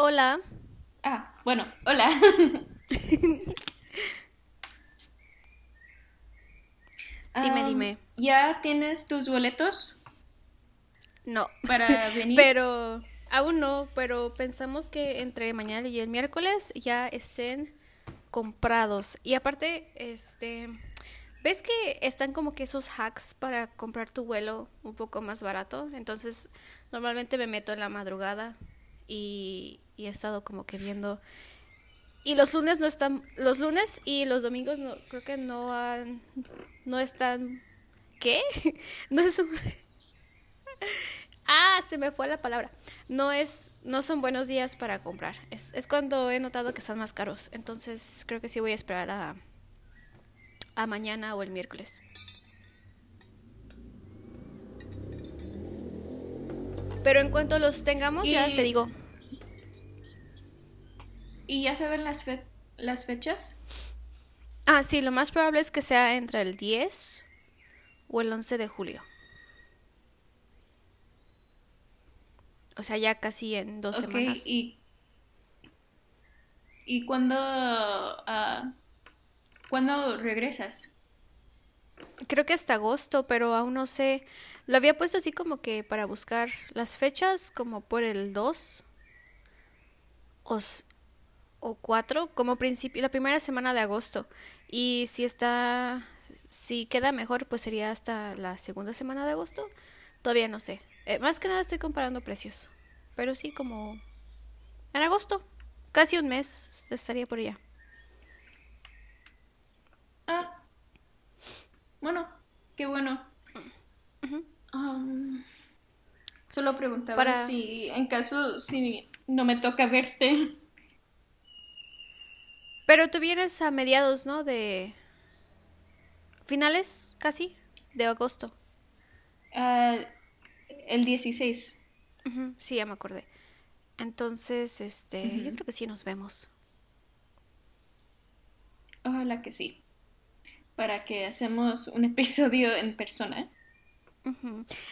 Hola. Ah, bueno, hola. dime, Um, dime. ¿Ya tienes tus boletos No. para venir? Pero aún no, pero pensamos que entre mañana y el miércoles ya estén comprados. Y aparte, este, ¿ves que están como que esos hacks para comprar tu vuelo un poco más barato? Entonces, normalmente me meto en la madrugada y, y he estado como que viendo y los lunes no están, los lunes y los domingos no, creo que no han, no están, ¿qué? No es un... Ah, se me fue la palabra. No es, no son buenos días para comprar. Es, es cuando he notado que están más caros. Entonces creo que sí voy a esperar a, a mañana o el miércoles. Pero en cuanto los tengamos, ya te digo. ¿Y ya saben las, fe- las fechas? Ah, sí, lo más probable es que sea entre el 10 o el 11 de julio. O sea, ya casi en dos semanas. ¿y, y cuándo, ah, cuándo regresas? Creo que hasta agosto, pero aún no sé. Lo había puesto así como que para buscar las fechas, como por el 2 o, o 4, como principio, la primera semana de agosto. Y si está, si queda mejor, pues sería hasta la segunda semana de agosto. Todavía no sé. Eh, más que nada estoy comparando precios. Pero sí, como en agosto, casi un mes estaría por allá. Ah, bueno, qué bueno. Um, solo preguntaba Para- si en caso si no me toca verte. Pero tú vienes a mediados, ¿no? De finales, casi, de agosto. Ah, el 16. Ujú, Sí, ya me acordé. Entonces, este, yo creo que sí nos vemos. Ojalá que sí. Para que hacemos un episodio en persona.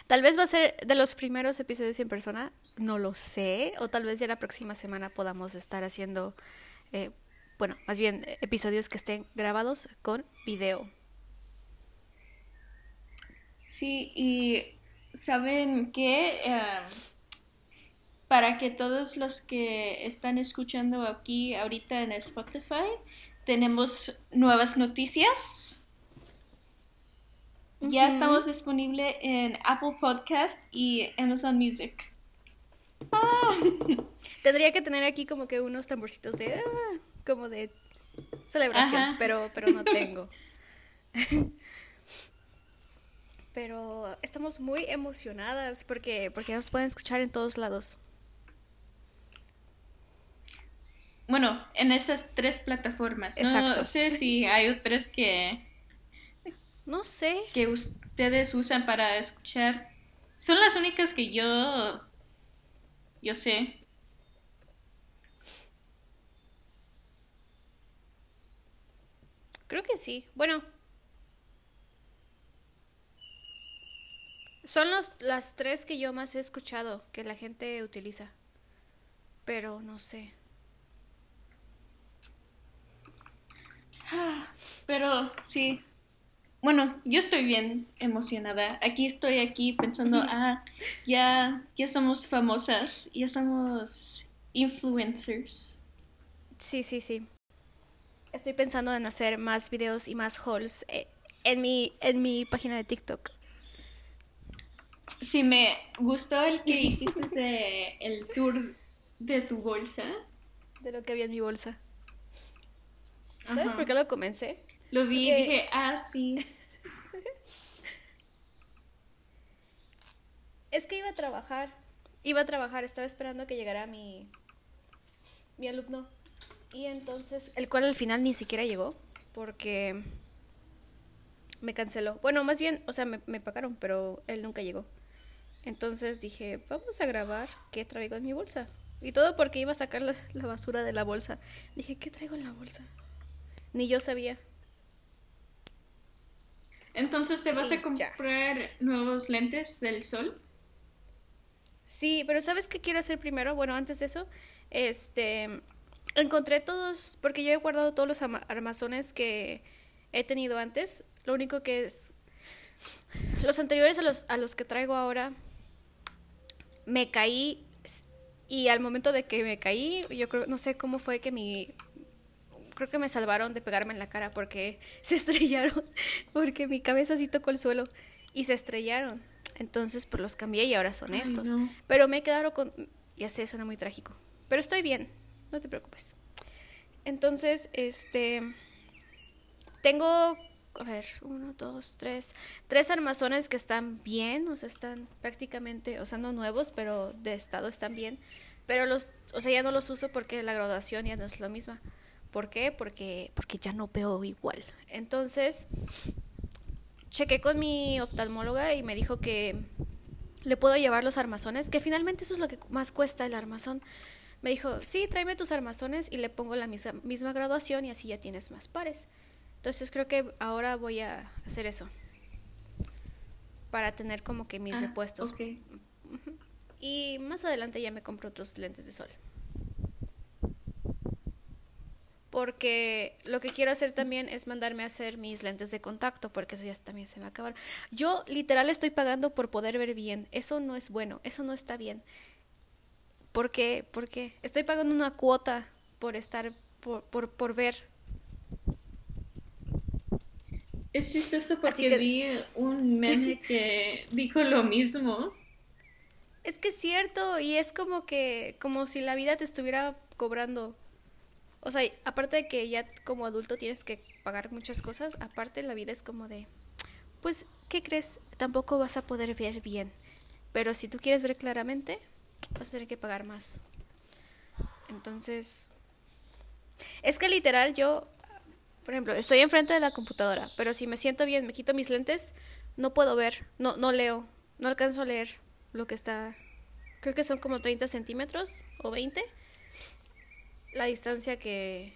Tal vez va a ser de los primeros episodios en persona, no lo sé, o tal vez ya la próxima semana podamos estar haciendo, eh, bueno, más bien eh, episodios que estén grabados con video. Sí, y ¿saben qué? Eh, para que todos los que están escuchando aquí ahorita en Spotify, tenemos nuevas noticias. Ya estamos disponibles en Apple Podcast y Amazon Music. Tendría que tener aquí como que unos tamborcitos de, ah, como de celebración, Ajá. pero, pero no tengo. Pero estamos muy emocionadas porque, porque nos pueden escuchar en todos lados. Bueno, en estas tres plataformas. No Exacto. sé si hay otras que, No sé. que ustedes usan para escuchar. Son las únicas que yo, yo sé. Creo que sí. Bueno. Son los, las tres que yo más he escuchado que la gente utiliza. Pero no sé. Pero sí. Bueno, yo estoy bien emocionada. Aquí estoy aquí pensando, ah, ya, ya somos famosas, ya somos influencers. Sí, sí, sí. Estoy pensando en hacer más videos y más hauls eh, en mi, en mi página de TikTok. Sí, me gustó el que hiciste de el tour de tu bolsa. De lo que había en mi bolsa. ¿Sabes Ajá. por qué lo comencé? Lo vi y dije, ah, sí. Es que iba a trabajar. Iba a trabajar, estaba esperando que llegara mi, mi alumno. Y entonces, el cual al final ni siquiera llegó porque me canceló. Bueno, más bien, o sea, me, me pagaron, pero él nunca llegó. Entonces dije, vamos a grabar qué traigo en mi bolsa. Y todo porque iba a sacar la, la basura de la bolsa. Dije, ¿qué traigo en la bolsa? Ni yo sabía. Entonces, ¿te vas Y a ya. comprar nuevos lentes del sol? Sí, pero ¿sabes qué quiero hacer primero? Bueno, antes de eso, Este, encontré todos, porque yo he guardado todos los armazones que he tenido antes. Lo único que es, los anteriores a los, a los que traigo ahora, me caí y al momento de que me caí, yo creo, no sé cómo fue que mi, creo que me salvaron de pegarme en la cara porque se estrellaron, porque mi cabeza sí tocó el suelo y se estrellaron. Entonces, pues los cambié y ahora son estos. Pero me quedaron con, ya sé, suena muy trágico, pero estoy bien, no te preocupes. Entonces, este, tengo, a ver, uno, dos, tres, tres armazones que están bien, o sea, están prácticamente, o sea, no nuevos, pero de estado están bien. Pero los, o sea, ya no los uso porque la graduación ya no es la misma. ¿Por qué? Porque, porque ya no veo igual. Entonces, chequé con mi oftalmóloga y me dijo que le puedo llevar los armazones, que finalmente eso es lo que más cuesta el armazón. Me dijo, sí, tráeme tus armazones y le pongo la misma, misma graduación y así ya tienes más pares. Entonces creo que ahora voy a hacer eso. Para tener como que mis ah, repuestos. Y más adelante ya me compro otros lentes de sol. Porque lo que quiero hacer también es mandarme a hacer mis lentes de contacto, porque eso ya también se me va Yo literal estoy pagando por poder ver bien. Eso no es bueno, eso no está bien. ¿Por qué? Porque estoy pagando una cuota por estar, por, por, por ver. Es chistoso porque vi un meme que dijo lo mismo. Es que es cierto, y es como que, como si la vida te estuviera cobrando. O sea, aparte de que ya como adulto tienes que pagar muchas cosas, aparte la vida es como de, pues, ¿qué crees? Tampoco vas a poder ver bien. Pero si tú quieres ver claramente, vas a tener que pagar más. Entonces, es que literal yo, por ejemplo, estoy enfrente de la computadora, pero si me siento bien, me quito mis lentes, no puedo ver, no, no leo, no alcanzo a leer lo que está, creo que son como 30 centímetros o 20, la distancia que,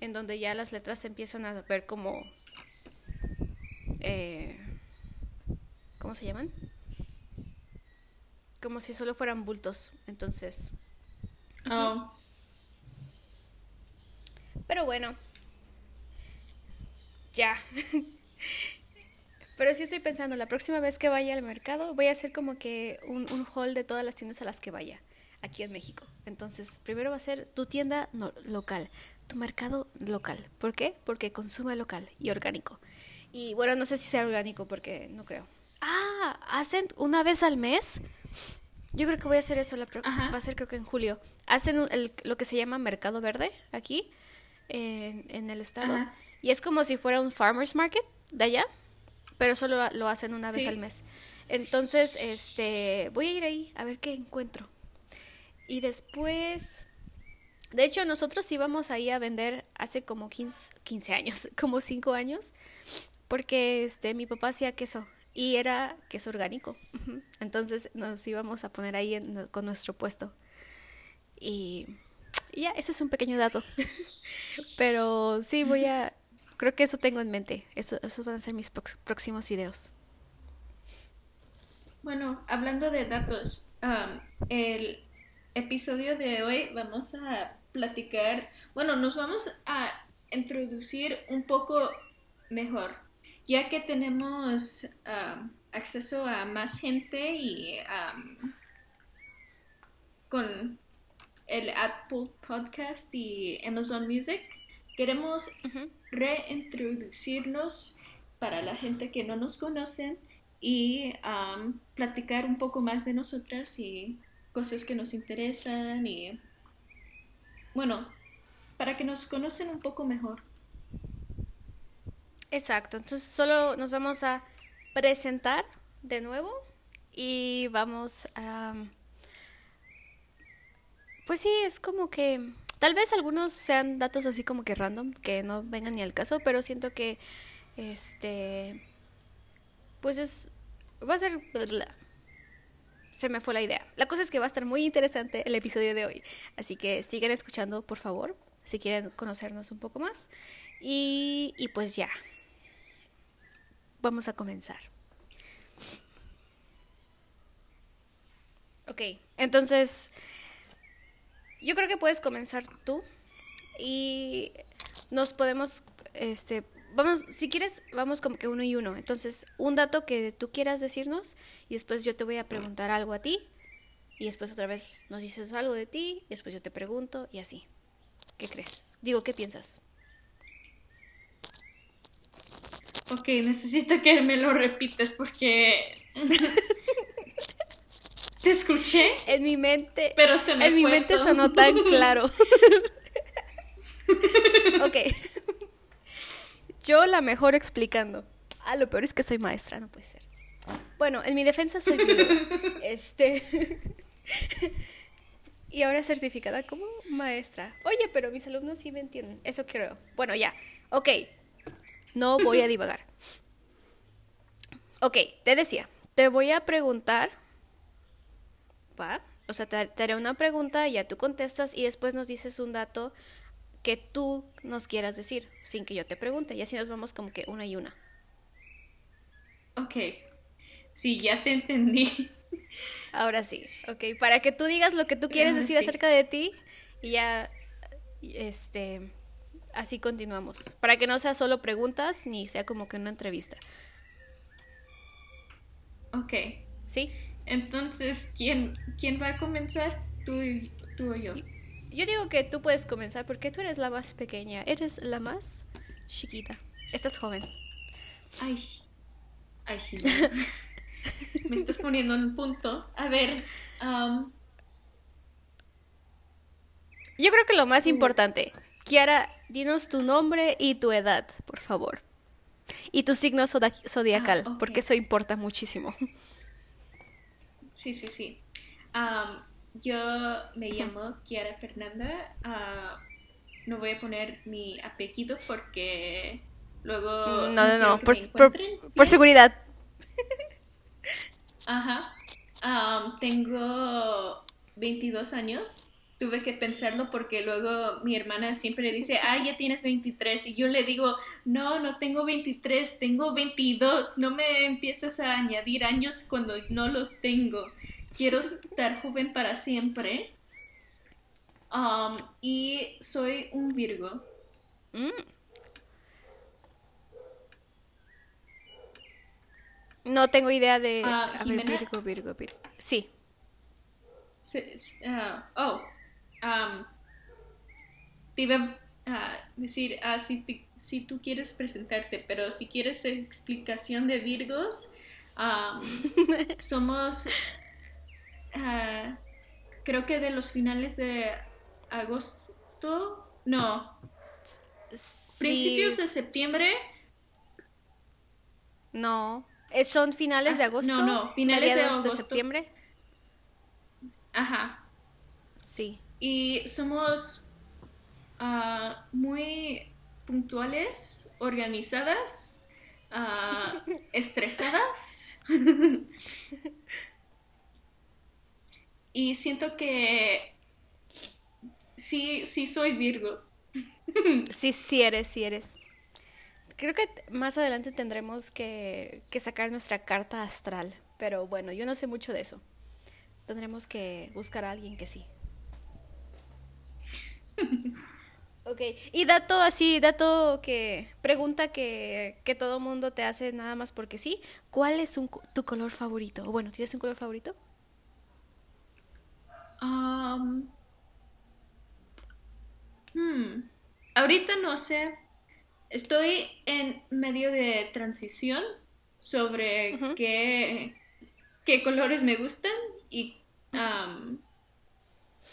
en donde ya las letras se empiezan a ver como, eh, ¿cómo se llaman? Como si solo fueran bultos, entonces. Oh. Pero bueno, ya. Pero sí estoy pensando, la próxima vez que vaya al mercado, voy a hacer como que un, un haul de todas las tiendas a las que vaya aquí en México. Entonces, primero va a ser tu tienda local, tu mercado local. ¿Por qué? Porque consume local y orgánico. Y bueno, no sé si sea orgánico porque no creo. Ah, hacen una vez al mes. Yo creo que voy a hacer eso, la va a ser creo que en julio. Hacen lo que se llama mercado verde aquí en, el estado. Y es como si fuera un farmer's market de allá pero solo lo hacen una vez al mes. Entonces, este, voy a ir ahí a ver qué encuentro. Y después, de hecho, nosotros íbamos ahí a vender hace como 15, 15 años, como 5 años, porque este, mi papá hacía queso y era queso orgánico. Entonces nos íbamos a poner ahí con nuestro puesto. Y, ya, ese es un pequeño dato. Pero sí, voy a, Creo que eso tengo en mente. Eso, esos van a ser mis próximos videos. Bueno, hablando de datos, el episodio de hoy vamos a platicar, bueno, nos vamos a introducir un poco mejor, ya que tenemos acceso a más gente y con el Apple Podcast y Amazon Music Queremos reintroducirnos para la gente que no nos conocen y platicar un poco más de nosotras y cosas que nos interesan y bueno, para que nos conocen un poco mejor. Exacto, entonces solo nos vamos a presentar de nuevo y vamos a... Pues sí, es como que Tal vez algunos sean datos así como que random, que no vengan ni al caso, pero siento que este pues es va a ser se me fue la idea. La cosa es que va a estar muy interesante el episodio de hoy, así que sigan escuchando, por favor, si quieren conocernos un poco más. Y, y pues ya. Vamos a comenzar. Ok, entonces yo creo que puedes comenzar tú y nos podemos, este, vamos, si quieres, vamos como que uno y uno. Entonces, un dato que tú quieras decirnos y después yo te voy a preguntar algo a ti y después otra vez nos dices algo de ti y después yo te pregunto y así. ¿Qué crees? Digo, ¿qué piensas? Ok, necesito que me lo repites porque te escuché. En mi mente, pero se me en mi mente sonó tan claro. ok. Yo la mejor explicando. Ah, lo peor es que soy maestra, no puede ser. Bueno, en mi defensa soy Este. y ahora certificada como maestra. Oye, pero mis alumnos sí me entienden. Eso creo. Bueno, ya. Ok. No voy a divagar. Ok, te decía. Te voy a preguntar. ¿Va? O sea, te, te haré una pregunta, ya tú contestas y después nos dices un dato que tú nos quieras decir, sin que yo te pregunte. Y así nos vamos como que una y una. Ok. Sí, ya te entendí. Ahora sí, ok. Para que tú digas lo que tú quieres decir acerca de ti y ya, este, así continuamos. Para que no sea solo preguntas ni sea como que una entrevista. Ok. ¿Sí? Entonces, ¿quién, quién va a comenzar? ¿Tú, tú o yo? Yo digo que tú puedes comenzar porque tú eres la más pequeña, eres la más chiquita. Estás joven. Ay, ay, sí. Me estás poniendo en un punto. A ver. Yo creo que lo más importante, Kiara, dinos tu nombre y tu edad, por favor. Y tu signo zodiacal, ah, porque eso importa muchísimo. Sí, sí, sí. yo me llamo Kiara Fernanda. Ah, no voy a poner mi apellido porque luego... No, no, no, por, por seguridad. Ajá. tengo 22 años. Tuve que pensarlo porque luego mi hermana siempre dice, ay, ya tienes 23. Y yo le digo, no, no tengo 23, tengo 22. No me empieces a añadir años cuando no los tengo. Quiero estar joven para siempre. y soy un Virgo. Mm. No tengo idea de. A ver, Virgo, Virgo, Virgo. Sí. Ah, oh. Te iba a decir, ah, si, si tú quieres presentarte, pero si quieres explicación de Virgos, somos. creo que de los finales de agosto. No. Principios de septiembre. No. ¿Son finales de ah, agosto? No, no, finales de, agosto. de septiembre. Ajá. Sí. Y somos ah, muy puntuales, organizadas, uh, estresadas. y siento que sí, sí soy Virgo. sí, sí eres, sí eres. Creo que más adelante tendremos que, sacar nuestra carta astral, pero bueno, yo no sé mucho de eso. Tendremos que buscar a alguien que sí. Ok, y dato así, dato que pregunta que, que todo mundo te hace nada más porque sí. ¿Cuál es tu color favorito? O bueno, ¿tienes un color favorito? Um, hmm, ahorita no sé, Estoy en medio de transición sobre qué, qué, colores me gustan y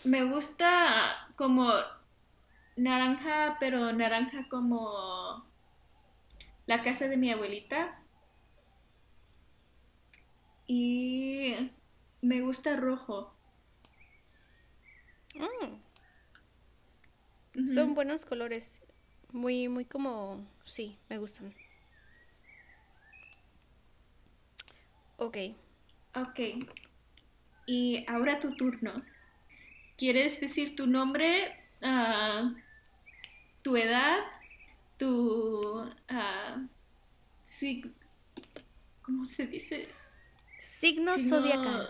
me gusta como naranja, pero naranja como la casa de mi abuelita. Y me gusta rojo. Mm. Son buenos colores. Muy, muy como, sí, me gustan. Ok. Ok. Y ahora tu turno. ¿Quieres decir tu nombre, uh, tu edad, tu... Uh, ¿Cómo se dice? Signo, zodiacal.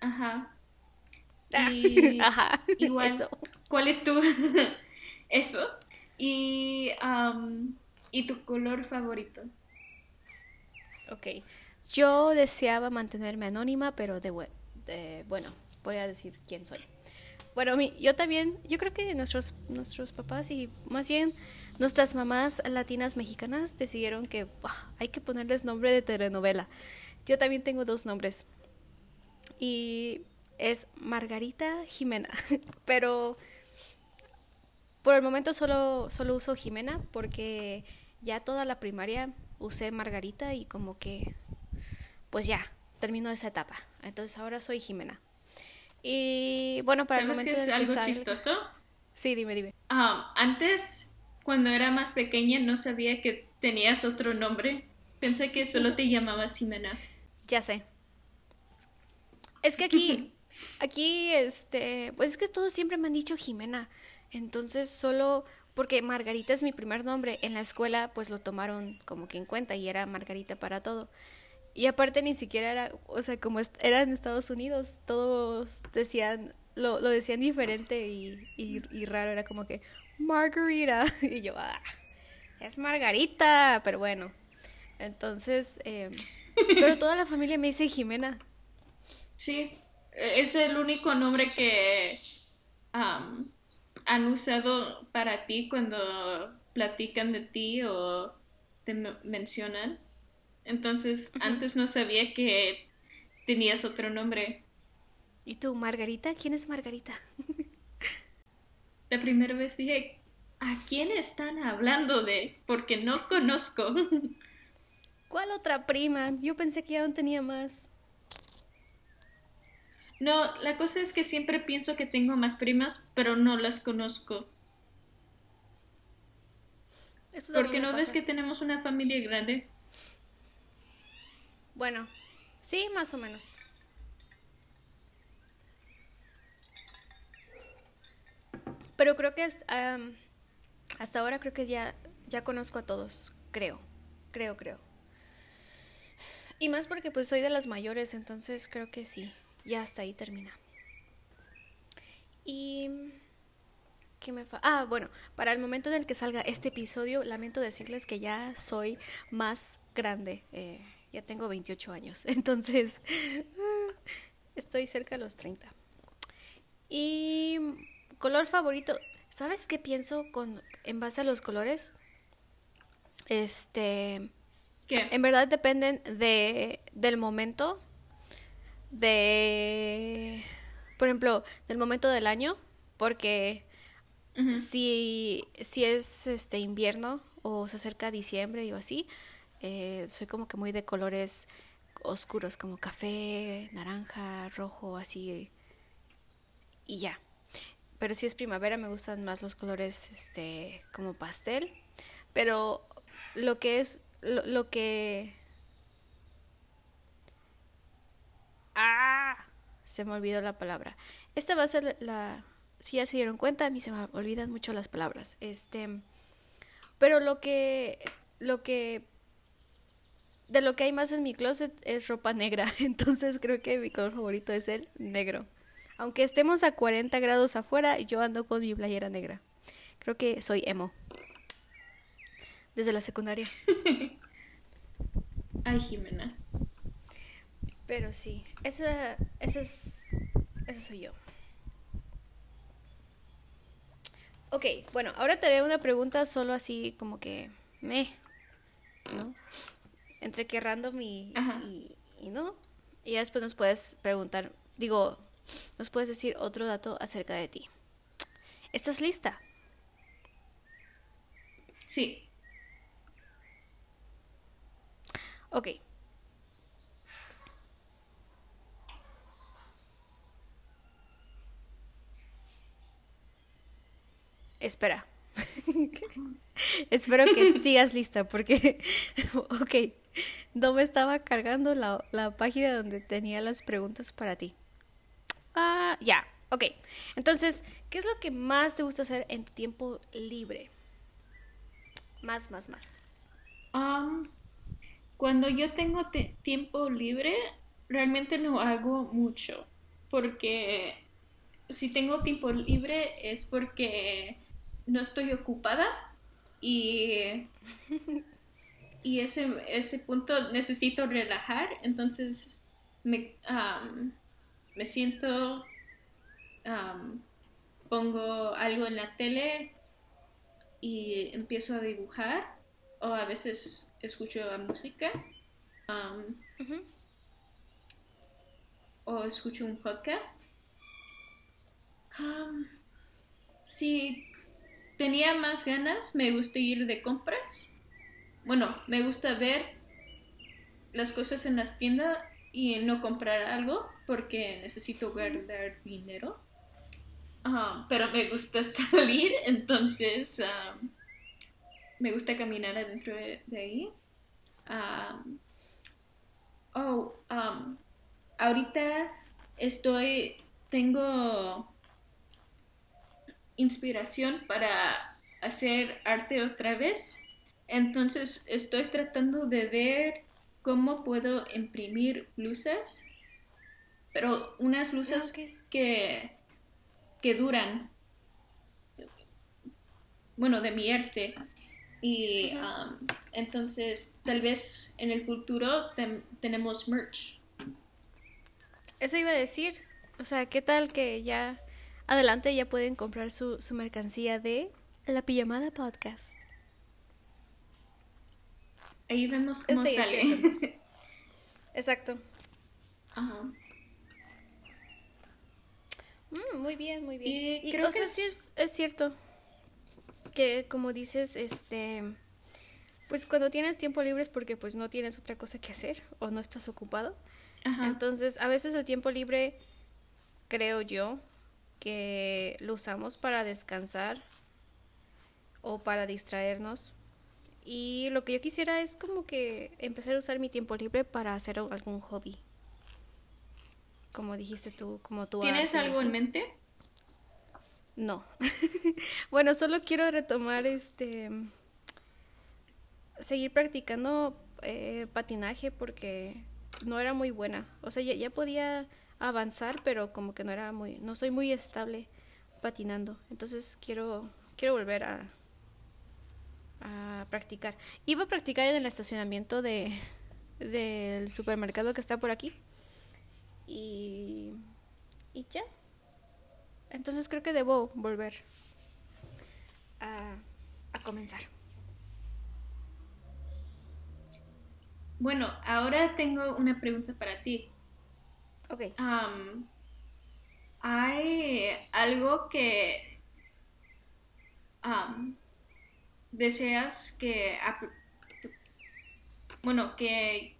Ajá. Y Ajá, igual, ¿cuál es tu eso? Y, y tu color favorito. Ok. Yo deseaba mantenerme anónima, pero de, de bueno, voy a decir quién soy. Bueno, yo también, yo creo que nuestros, nuestros papás y más bien nuestras mamás latinas mexicanas decidieron que hay que ponerles nombre de telenovela. Yo también tengo dos nombres. Y es Margarita Jimena. Pero por el momento solo, solo uso Jimena porque ya toda la primaria usé Margarita y como que pues ya, terminó esa etapa. Entonces ahora soy Jimena. Y bueno, para el momento que es algo chistoso? Sí, dime, dime. Ah, antes, cuando era más pequeña, no sabía que tenías otro nombre. Pensé que solo te llamabas Jimena. Ya sé. Es que aquí, aquí, este, pues es que todos siempre me han dicho Jimena. Entonces solo porque Margarita es mi primer nombre, en la escuela pues lo tomaron como que en cuenta y era Margarita para todo. Y aparte ni siquiera era, o sea, como era en Estados Unidos, todos decían, lo, lo decían diferente y, y, raro, era como que Margarita. Y yo, ah, es Margarita, pero bueno. Entonces, eh, pero toda la familia me dice Jimena. Sí, es el único nombre que han usado para ti cuando platican de ti o te mencionan. Entonces, antes no sabía que tenías otro nombre. ¿Y tú, Margarita? ¿Quién es Margarita? La primera vez dije, ¿a quién están hablando de? Porque no conozco. ¿Cuál otra prima? Yo pensé que aún tenía más. No, la cosa es que siempre pienso que tengo más primas, pero no las conozco. Porque no ves que tenemos una familia grande. Bueno, sí, más o menos. Pero creo que hasta ahora creo que ya, ya conozco a todos, creo, creo, creo. Y más porque pues soy de las mayores, entonces creo que sí, ya hasta ahí termina. Y... ¿Qué me fa ah, bueno, para el momento en el que salga este episodio, lamento decirles que ya soy más grande. Eh, ya tengo 28 años, entonces estoy cerca de los 30. Y color favorito, ¿sabes qué pienso con en base a los colores? Este ¿Qué? En verdad dependen de del momento de por ejemplo, del momento del año, porque si si es este invierno o se acerca diciembre o así, eh, soy como que muy de colores oscuros, como café, naranja, rojo, así. Y ya. Pero si es primavera me gustan más los colores este como pastel. Pero lo que es lo, que ah se me olvidó la palabra. Esta va a ser la si ya se dieron cuenta, a mí se me olvidan mucho las palabras. Este pero lo que lo que de lo que hay más en mi closet es ropa negra, entonces creo que mi color favorito es el negro. Aunque estemos a 40 grados afuera, yo ando con mi playera negra. Creo que soy emo. Desde la secundaria. Ay, Jimena. Pero sí, esa, esa es, esa soy yo. Ok, bueno, ahora te haré una pregunta solo así como que me, ¿no? Entre que random y, y, no. Y después nos puedes preguntar, digo, nos puedes decir otro dato acerca de ti. ¿Estás lista? Sí. Ok. Espera. Espero que sigas lista porque, ok, no me estaba cargando la, la página donde tenía las preguntas para ti. Ah, ya, ok. Entonces, ¿qué es lo que más te gusta hacer en tu tiempo libre? Más, más, más. cuando yo tengo tiempo libre, realmente no hago mucho. Porque si tengo tiempo libre es porque no estoy ocupada y, y ese, ese punto necesito relajar, entonces me, me siento, pongo algo en la tele y empiezo a dibujar o a veces escucho la música o escucho un podcast. si tenía más ganas, me gusta ir de compras. Bueno, me gusta ver las cosas en las tiendas y no comprar algo porque necesito guardar dinero. pero me gusta salir, entonces me gusta caminar adentro de, ahí. oh, ahorita estoy, tengo inspiración para hacer arte otra vez. Entonces estoy tratando de ver cómo puedo imprimir blusas, pero unas blusas que, que duran, bueno, de mi arte. Y um, entonces tal vez en el futuro tenemos merch. Eso iba a decir. O sea, ¿qué tal que ya adelante ya pueden comprar su, mercancía de la pijamada podcast? Ahí vemos cómo sale. Exacto. Ajá. Mm, muy bien, muy bien. Y, creo que sí es, es cierto que como dices, este, pues cuando tienes tiempo libre es porque pues no tienes otra cosa que hacer o no estás ocupado. Entonces, a veces el tiempo libre, creo yo, que lo usamos para descansar o para distraernos. Y lo que yo quisiera es como que empezar a usar mi tiempo libre para hacer algún hobby. Como dijiste tú, como tú. ¿Tienes algo en mente? No. bueno, solo quiero retomar este seguir practicando eh, patinaje porque no era muy buena. O sea, ya, podía avanzar, pero como que no era muy, no soy muy estable patinando. Entonces quiero, quiero volver a, a practicar. Iba a practicar en el estacionamiento de del supermercado que está por aquí. Y, y ya. Entonces creo que debo volver a, a comenzar. Bueno, ahora tengo una pregunta para ti. Ok. ¿Hay algo que deseas que... Bueno, que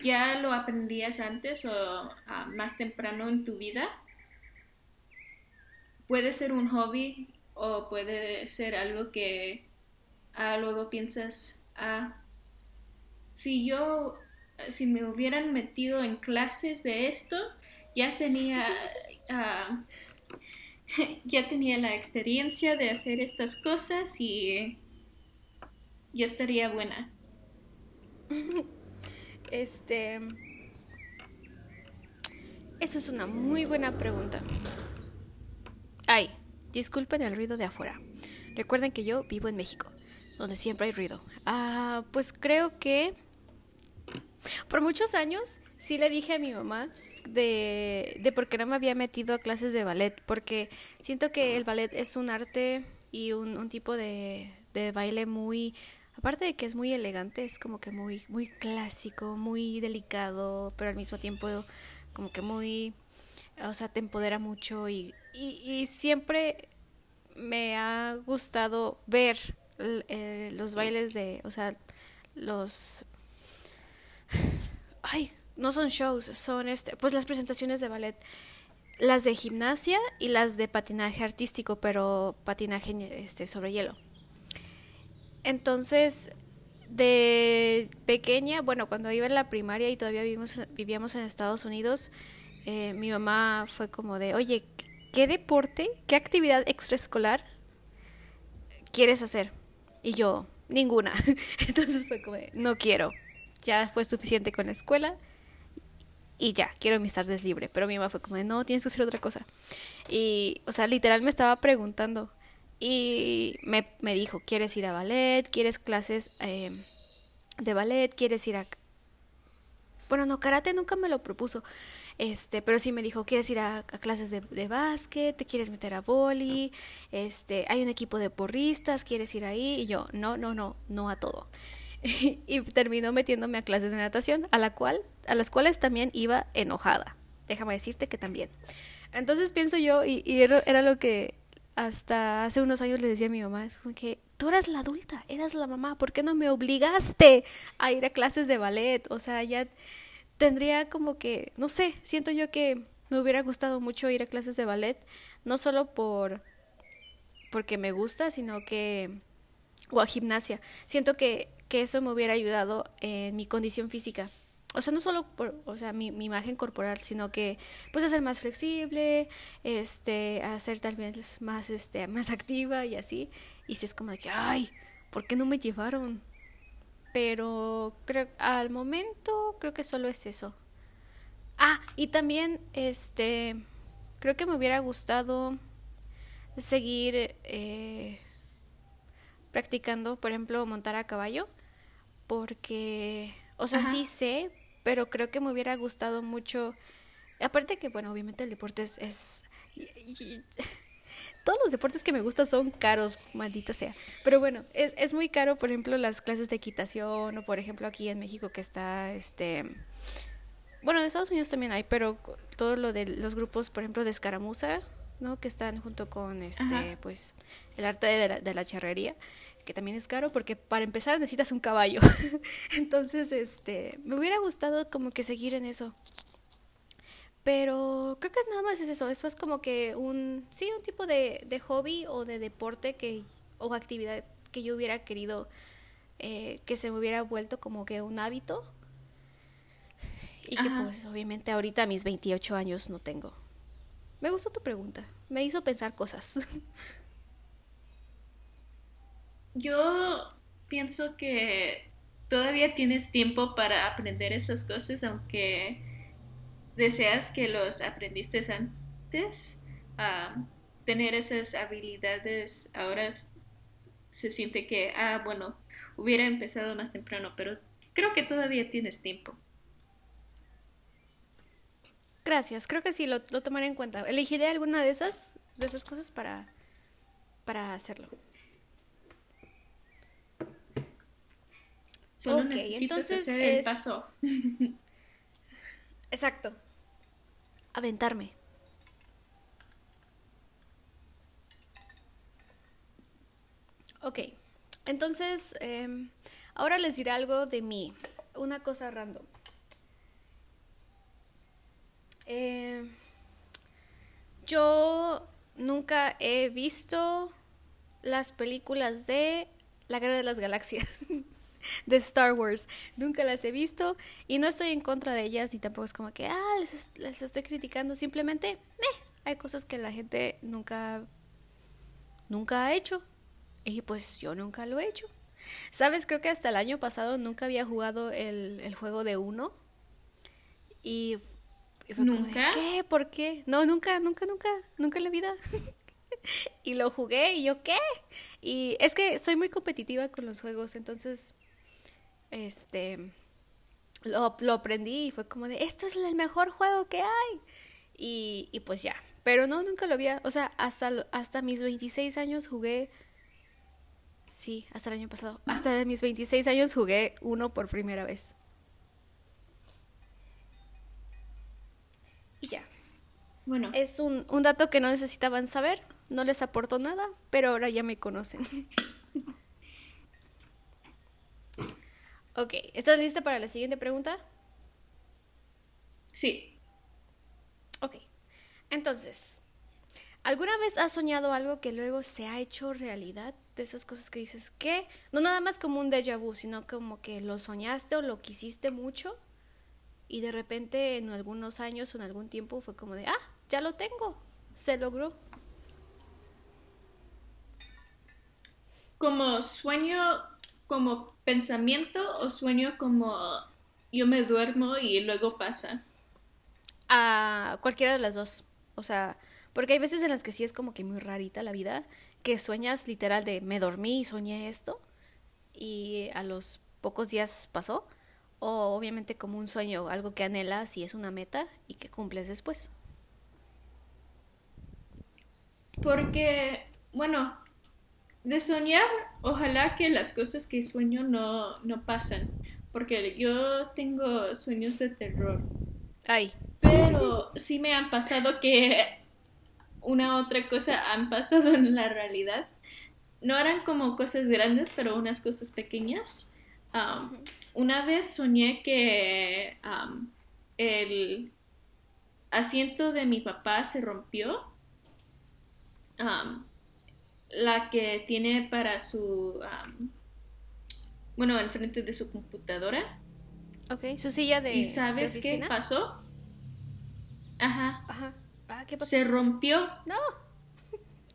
ya lo aprendías antes o más temprano en tu vida? Puede ser un hobby o puede ser algo que ah, luego piensas, ah, si yo, si me hubieran metido en clases de esto, ya tenía, ah, ya tenía la experiencia de hacer estas cosas y ya estaría buena. Este... Eso es una muy buena pregunta. Ay, disculpen el ruido de afuera. Recuerden que yo vivo en México, donde siempre hay ruido. Ah, pues creo que por muchos años sí le dije a mi mamá de, de por qué no me había metido a clases de ballet, porque siento que el ballet es un arte y un, tipo de, de baile muy, aparte de que es muy elegante, es como que muy, muy clásico, muy delicado, pero al mismo tiempo como que muy, o sea, te empodera mucho y, y, siempre me ha gustado ver eh, los bailes de, o sea, los ay, no son shows, son este, pues las presentaciones de ballet, las de gimnasia y las de patinaje artístico, pero patinaje este sobre hielo. Entonces, de pequeña, bueno, cuando iba en la primaria y todavía vivimos, vivíamos en Estados Unidos, eh, mi mamá fue como de, oye, ¿qué deporte, qué actividad extraescolar quieres hacer? Y yo, ninguna. Entonces fue como, de, no quiero ya fue suficiente con la escuela y ya, quiero mis tardes libre. Pero mi mamá fue como, no, tienes que hacer otra cosa. Y, o sea, literal me estaba preguntando. Y me, me dijo, ¿quieres ir a ballet? ¿Quieres clases eh, de ballet? ¿Quieres ir a... Bueno, no, karate nunca me lo propuso. Este, pero sí me dijo, ¿quieres ir a, clases de, de, básquet? ¿Te quieres meter a boli? Este, hay un equipo de porristas, ¿quieres ir ahí? Y yo, no, no, no, no a todo. y terminó metiéndome a clases de natación, a la cual, a las cuales también iba enojada. Déjame decirte que también. Entonces pienso yo, y, era, lo que hasta hace unos años le decía a mi mamá, es como que tú eras la adulta, eras la mamá, ¿por qué no me obligaste a ir a clases de ballet? O sea, ya tendría como que, no sé, siento yo que me hubiera gustado mucho ir a clases de ballet, no solo por porque me gusta, sino que o a gimnasia. Siento que, que eso me hubiera ayudado en mi condición física o sea, no solo por, o sea, mi, imagen corporal, sino que, pues, a ser más flexible, este, a ser tal vez más, este, más activa y así. Y si es como de que, ay, ¿por qué no me llevaron? Pero creo, al momento, creo que solo es eso. Ah, y también, este, creo que me hubiera gustado seguir eh, practicando, por ejemplo, montar a caballo, porque, o sea, sí sé, pero creo que me hubiera gustado mucho. Aparte que, bueno, obviamente el deporte es... todos los deportes que me gustan son caros, maldita sea. Pero bueno, es, es muy caro, por ejemplo, las clases de equitación o, por ejemplo, aquí en México que está, este... Bueno, en Estados Unidos también hay, pero todo lo de los grupos, por ejemplo, de escaramuza, ¿no? Que están junto con, este, pues, el arte de la, de la charrería que también es caro porque para empezar necesitas un caballo. Entonces, este, me hubiera gustado como que seguir en eso. Pero creo que nada más es eso, es más como que un, sí, un tipo de, de hobby o de deporte que, o actividad que yo hubiera querido eh, que se me hubiera vuelto como que un hábito. Y que pues obviamente ahorita a mis 28 años no tengo. Me gustó tu pregunta, me hizo pensar cosas. Yo pienso que todavía tienes tiempo para aprender esas cosas, aunque deseas que los aprendiste antes. tener esas habilidades ahora se siente que, ah, bueno, hubiera empezado más temprano, pero creo que todavía tienes tiempo. Gracias, creo que sí, lo, lo tomaré en cuenta. Elegiré alguna de esas, de esas cosas para, para hacerlo. Solo entonces hacer el paso. Exacto. Aventarme. Ok, entonces em, ahora les diré algo de mí, una cosa random. Em, yo nunca he visto las películas de La Guerra de las Galaxias. de Star Wars. Nunca las he visto y no estoy en contra de ellas ni tampoco es como que, ah, les, estoy criticando. Simplemente, meh, hay cosas que la gente nunca, nunca ha hecho y pues yo nunca lo he hecho. Sabes, creo que hasta el año pasado nunca había jugado el, el juego de uno y, fue ¿Nunca? ¿qué? ¿Por qué? No, nunca, nunca, nunca, nunca en la vida. y lo jugué y yo, ¿qué? Y es que soy muy competitiva con los juegos, entonces este, lo, lo, aprendí y fue como de, esto es el mejor juego que hay. Y, y pues ya, pero no, nunca lo había, o sea, hasta, hasta mis 26 años jugué, sí, hasta el año pasado, hasta mis 26 años jugué uno por primera vez. Y ya. Bueno. Es un, un dato que no necesitaban saber, no les aportó nada, pero ahora ya me conocen. Ok, ¿estás lista para la siguiente pregunta? Sí. Ok, entonces, ¿alguna vez has soñado algo que luego se ha hecho realidad? De esas cosas que dices que, no nada más como un déjà vu, sino como que lo soñaste o lo quisiste mucho y de repente en algunos años o en algún tiempo fue como de, ah, ya lo tengo, se logró. Como sueño como pensamiento o sueño como yo me duermo y luego pasa? A cualquiera de las dos. O sea, porque hay veces en las que sí es como que muy rarita la vida, que sueñas literal de me dormí y soñé esto y a los pocos días pasó. O obviamente como un sueño, algo que anhelas y es una meta y que cumples después. Porque, bueno, de soñar, ojalá que las cosas que sueño no, no pasen. Porque yo tengo sueños de terror. Ay. Pero sí me han pasado que una otra cosa han pasado en la realidad. No eran como cosas grandes, pero unas cosas pequeñas. Um, una vez soñé que um, el asiento de mi papá se rompió. Um, la que tiene para su, bueno, al frente de su computadora. Ok, su silla de. ¿Y sabes qué pasó? Ajá. Ajá. Ah, ¿qué pasó? Se rompió. No.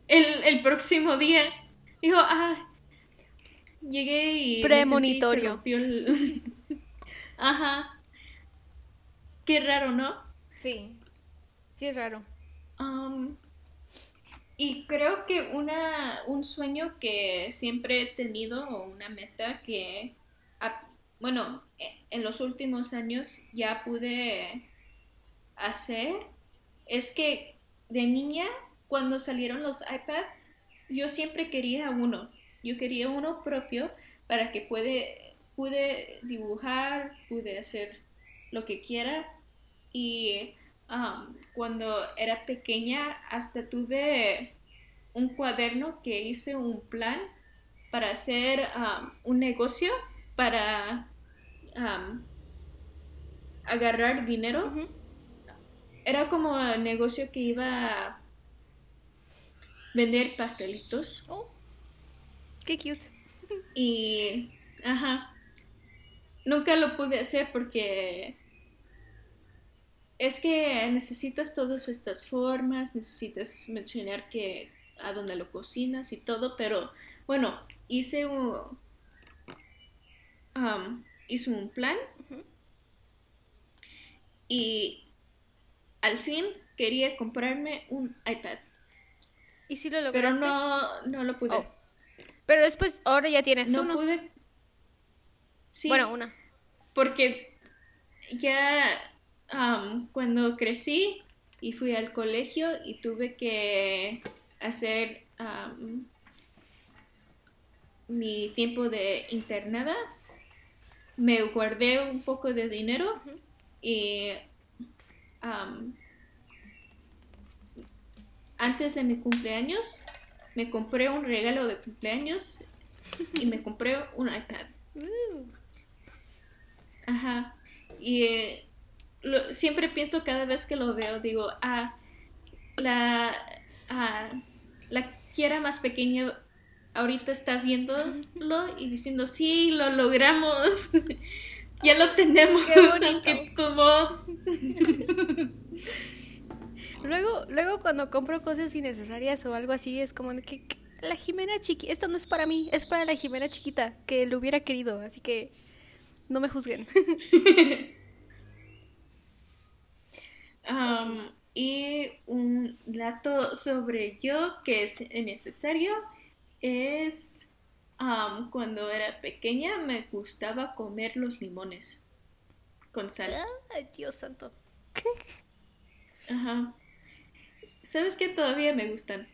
El, el próximo día. Dijo, ah. Llegué y. Premonitorio. se rompió el... Ajá. Qué raro, ¿no? Sí. Sí es raro. Um, y creo que una, un sueño que siempre he tenido o una meta que, bueno, e, en los últimos años ya pude hacer es que de niña, cuando salieron los iPads, yo siempre quería uno. Yo quería uno propio para que puede, pude dibujar, pude hacer lo que quiera. Y Um, cuando era pequeña hasta tuve un cuaderno que hice un plan para hacer um, un negocio para um, agarrar dinero. Era como un negocio que iba a vender pastelitos. Oh, qué cute. Y, ajá, nunca lo pude hacer porque es que necesitas todas estas formas, necesitas mencionar que a dónde lo cocinas y todo, pero bueno, hice un, um, hice un plan y al fin quería comprarme un iPad. ¿Y si lo lograste? Pero no, no lo pude. Oh. Pero después, ahora ya tienes no uno. pude. Sí. Bueno, una. Porque ya cuando crecí y fui al colegio y tuve que hacer mi tiempo de internada, me guardé un poco de dinero y antes de mi cumpleaños me compré un regalo de cumpleaños y me compré un iPad. Uh. Ajá. Y eh, siempre pienso cada vez que lo veo, digo, ah, la, ah, la quiera más pequeña ahorita está viéndolo y diciendo, sí, lo logramos, ya lo tenemos, Qué como... luego, luego cuando compro cosas innecesarias o algo así, es como que, la Jimena chiquita, esto no es para mí, es para la Jimena chiquita, que lo hubiera querido, así que no me juzguen. y un dato sobre yo que es necesario es cuando era pequeña me gustaba comer los limones con sal. Ay, Dios santo. Ajá. ¿Sabes qué? Todavía me gustan.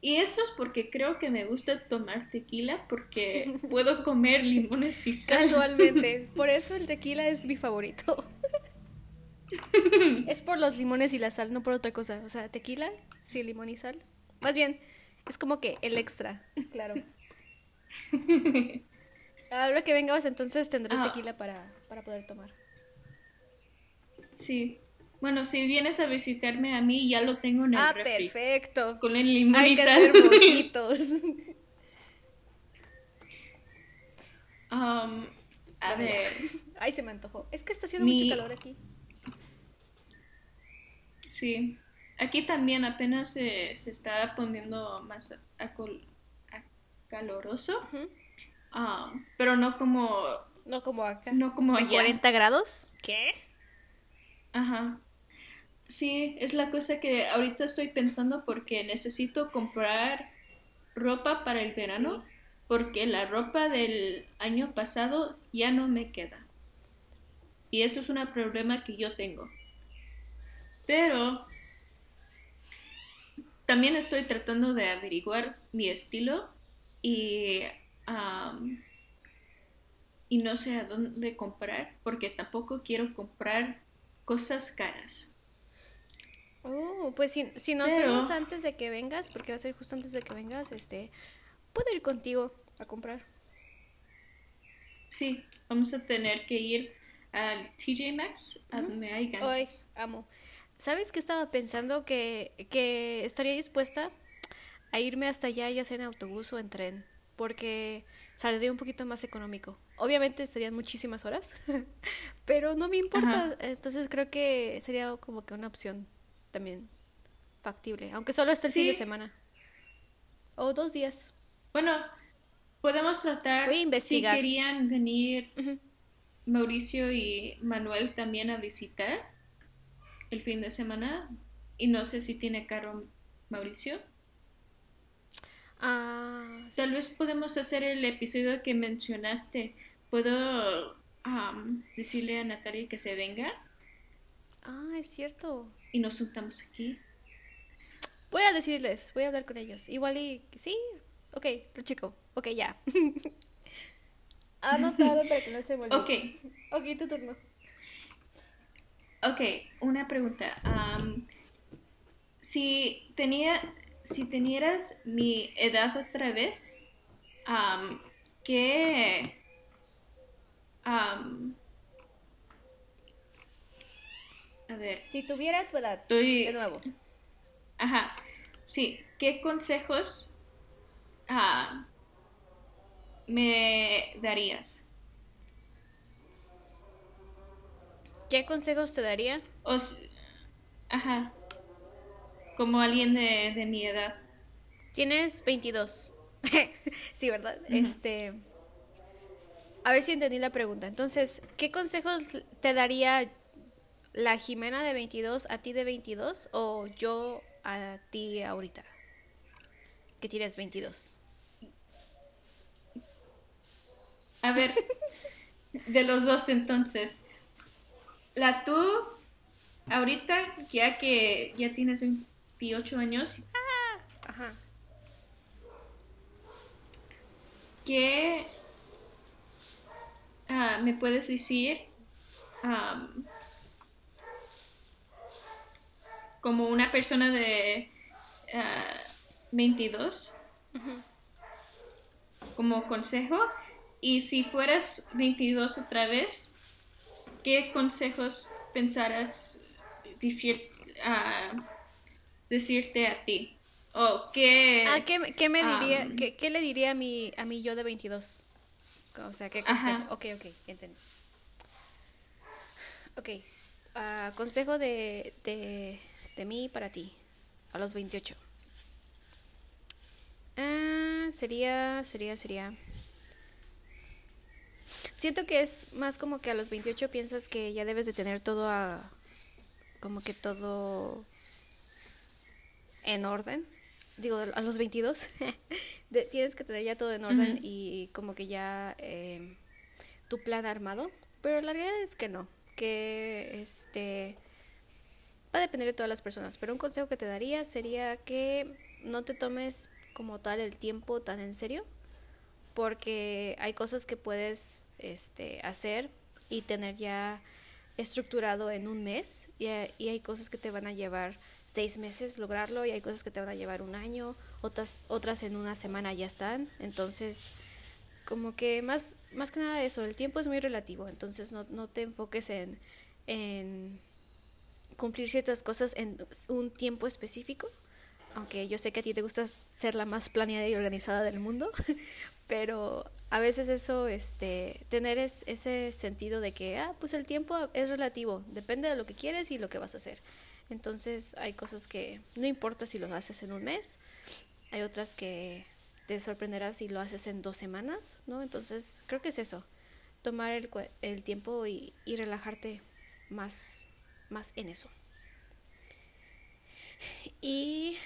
Y eso es porque creo que me gusta tomar tequila porque puedo comer limones y sal. Casualmente. Por eso el tequila es mi favorito. Es por los limones y la sal, no por otra cosa. O sea, tequila, sí, limón y sal. Más bien, es como que el extra, claro. Ahora que vengas, entonces tendré ah. tequila para, poder tomar. Sí. Bueno, si vienes a visitarme a mí, ya lo tengo en el Ah, perfecto. Con el limón Hay y que sal. hacer mojitos. Um, a ver. Ay, se me antojó. Es que está haciendo mucho calor aquí. Sí, aquí también apenas se, se está poniendo más caloroso, ah, pero no como... No como acá. No como ¿A 40 grados? ¿Qué? Ajá. Sí, es la cosa que ahorita estoy pensando porque necesito comprar ropa para el verano porque la ropa del año pasado ya no me queda. Y eso es un problema que yo tengo. Pero también estoy tratando de averiguar mi estilo y, y no sé a dónde comprar porque tampoco quiero comprar cosas caras. Oh, pues si, si nos vemos antes de que vengas, porque va a ser justo antes de que vengas, este, puedo ir contigo a comprar. Sí, vamos a tener que ir al TJ Maxx, a donde hay ganas. Ay, amo. ¿Sabes qué estaba pensando? Que, que estaría dispuesta a irme hasta allá, ya sea en autobús o en tren, porque saldría un poquito más económico. Obviamente serían muchísimas horas, pero no me importa. Entonces creo que sería como que una opción también factible, aunque solo esté el fin de semana. O dos días. Bueno, podemos tratar. Voy a investigar. Si querían venir Mauricio y Manuel también a visitar el fin de semana. Y no sé si tiene carro Mauricio. Ah, Tal vez podemos hacer el episodio que mencionaste. ¿Puedo decirle a Natalia que se venga? Ah, es cierto. Y nos juntamos aquí. Voy a decirles, voy a hablar con ellos. Igual y... Sí, ok, tu chico. Ok, ya. Anotado para que no se vuelva. Ok. Ok, tu turno. Ok, una pregunta. si tenía, si tenieras mi edad otra vez, ¿qué, a ver. Si tuviera tu edad, de nuevo. Ajá. Sí, ¿qué consejos ah, me darías? ¿Qué consejos te daría? ajá. Como alguien de, mi edad. Tienes 22. sí, ¿verdad? Este. A ver si entendí la pregunta. Entonces, ¿qué consejos te daría la Jimena de 22 a ti de 22 o yo a ti ahorita? Que tienes 22. A ver, de los dos entonces. La tú, ahorita, ya que ya tienes 28 años. Ajá. ¿Qué ah, me puedes decir como una persona de 22? Ah, como consejo y si fueras 22 otra vez, ¿qué consejos pensarás decir, decirte a ti? ¿O qué, ah, ¿qué, me diría, qué, le diría a mi, a mi yo de 22? O sea, ¿qué consejo? Ok, ok, entendí. Ok, uh, consejo de, de, de mí para ti, a los 28. Ah, sería, sería, sería... Siento que es más como que a los 28 piensas que ya debes de tener todo a... como que todo en orden. Digo, a los 22 tienes que tener ya todo en orden y como que ya eh, tu plan armado. Pero la realidad es que no, que este va a depender de todas las personas. Pero un consejo que te daría sería que no te tomes como tal el tiempo tan en serio porque hay cosas que puedes este, hacer y tener ya estructurado en un mes y, hay cosas que te van a llevar seis meses lograrlo y hay cosas que te van a llevar un año, otras, otras en una semana ya están. Entonces, como que más, más que nada eso, el tiempo es muy relativo, entonces no, no te enfoques en, en cumplir ciertas cosas en un tiempo específico, aunque yo sé que a ti te gusta ser la más planeada y organizada del mundo, pero a veces eso, este, tener ese sentido de que, ah, pues el tiempo es relativo, depende de lo que quieres y lo que vas a hacer. Entonces hay cosas que no importa si lo haces en un mes, hay otras que te sorprenderás si lo haces en dos semanas, ¿no? Entonces creo que es eso, tomar el, el tiempo y, y relajarte más, más en eso. Y,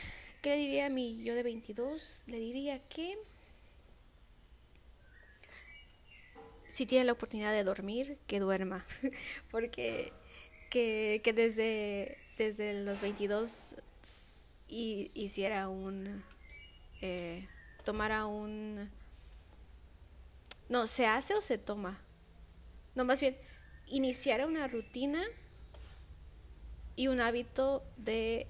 ¿qué diría a mi yo de 22? Le diría que si tiene la oportunidad de dormir, que duerma. Porque que, que desde, desde los 22 y, hiciera un... Eh, tomara un... No, ¿se hace o se toma? No, más bien, iniciara una rutina y un hábito de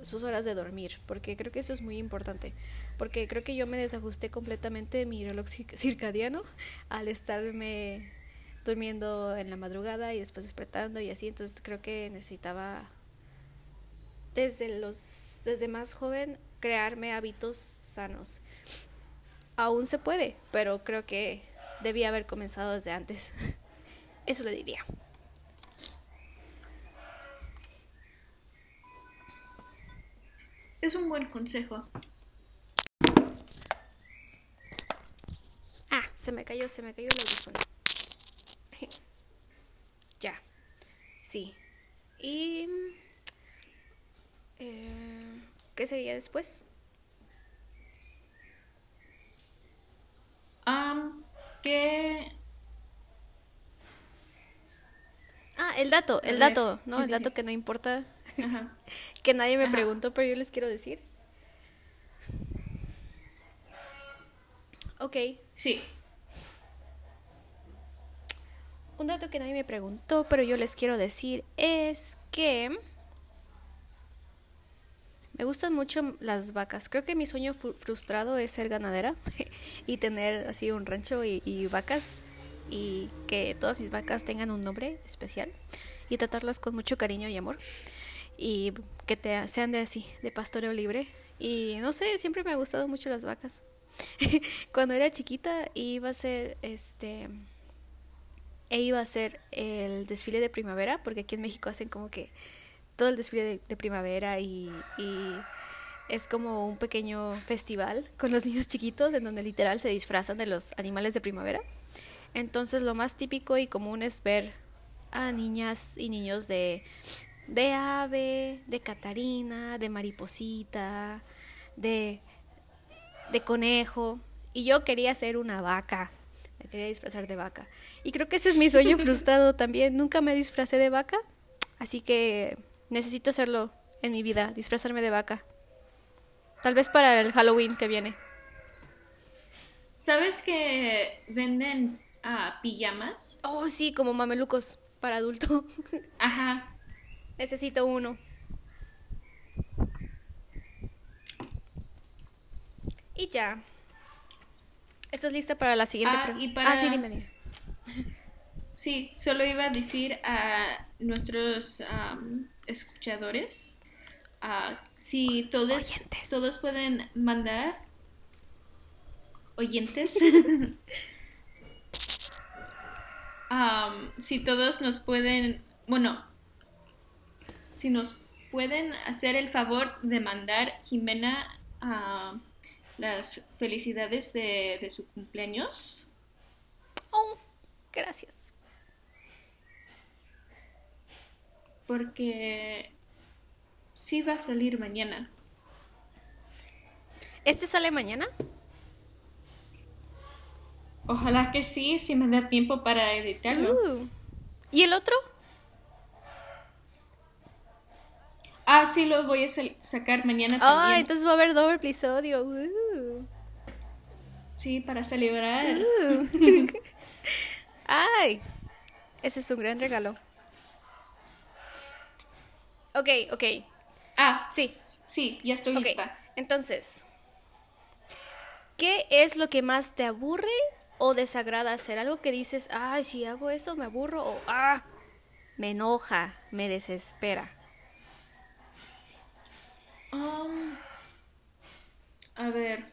sus horas de dormir, porque creo que eso es muy importante, porque creo que yo me desajusté completamente de mi reloj circadiano al estarme durmiendo en la madrugada y después despertando y así, entonces creo que necesitaba desde los desde más joven crearme hábitos sanos. Aún se puede, pero creo que debía haber comenzado desde antes. Eso le diría. Es un buen consejo. Se me cayó, se me cayó el audífono. ya. Sí. Y... Eh, ¿Qué sería después? Um, ¿Qué Ah, el dato, el dato, ¿no? El dato que no importa. que nadie me preguntó, pero yo les quiero decir. Ok. Sí. Un dato que nadie me preguntó, pero yo les quiero decir es que me gustan mucho las vacas. Creo que mi sueño frustrado es ser ganadera y tener así un rancho y vacas y que todas mis vacas tengan un nombre especial y tratarlas con mucho cariño y amor y que te, sean de así, de pastoreo libre. Y no sé, siempre me ha gustado mucho las vacas. Cuando era chiquita iba a ser este e iba a ser el desfile de primavera, porque aquí en México hacen como que todo el desfile de, primavera y, y, es como un pequeño festival con los niños chiquitos en donde literal se disfrazan de los animales de primavera. Entonces lo más típico y común es ver a niñas y niños de, de ave, de catarina, de mariposita, de, de conejo. Y yo quería ser una vaca. Me quería disfrazar de vaca. Y creo que ese es mi sueño frustrado también. Nunca me disfracé de vaca. Así que necesito hacerlo en mi vida, disfrazarme de vaca. Tal vez para el Halloween que viene. ¿Sabes que venden a pijamas. Oh, sí, como mamelucos para adulto. Ajá. Necesito uno. Y ya. ¿Estás lista para la siguiente ah, pregunta? Ah, sí, dime, Sí, solo iba a decir a nuestros escuchadores si todos, todos pueden mandar oyentes. Si todos nos pueden, bueno, si nos pueden hacer el favor de mandar Jimena a las felicidades de, su cumpleaños. Oh, gracias. Porque sí va a salir mañana. ¿Este sale mañana? Ojalá que sí, si me da tiempo para editarlo. Uh. ¿Y el otro? Ah, sí, lo voy a sacar mañana también. Ah, entonces va a haber doble episodio. Uh. Sí, para celebrar. Uh. Ay, ese es un gran regalo. Ok, ok. Ah, sí. Sí, ya estoy lista. Entonces, ¿qué es lo que más te aburre o desagrada hacer algo que dices, ay, si hago eso me aburro o ah, me enoja, me desespera. Um, a ver.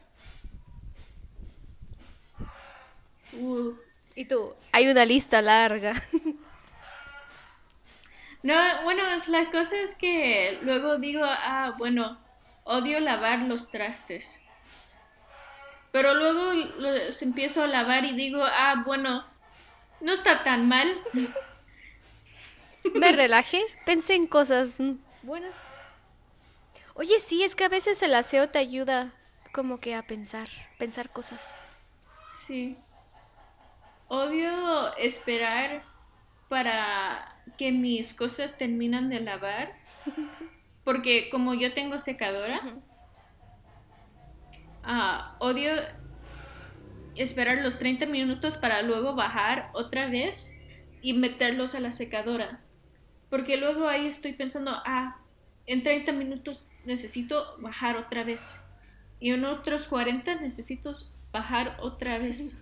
Uh. Y tú, hay una lista larga. no, bueno, es la cosa es que luego digo, ah, bueno, odio lavar los trastes. Pero luego los empiezo a lavar y digo, ah, bueno, no está tan mal. Me relajé, pensé en cosas buenas. Oye, sí, es que a veces el aseo te ayuda como que a pensar, pensar cosas. Sí. Odio esperar para que mis cosas terminan de lavar. Porque como yo tengo secadora, ah, odio esperar los 30 minutos para luego bajar otra vez y meterlos a la secadora. Porque luego ahí estoy pensando, ah, en 30 minutos necesito bajar otra vez. Y en otros 40 necesito bajar otra vez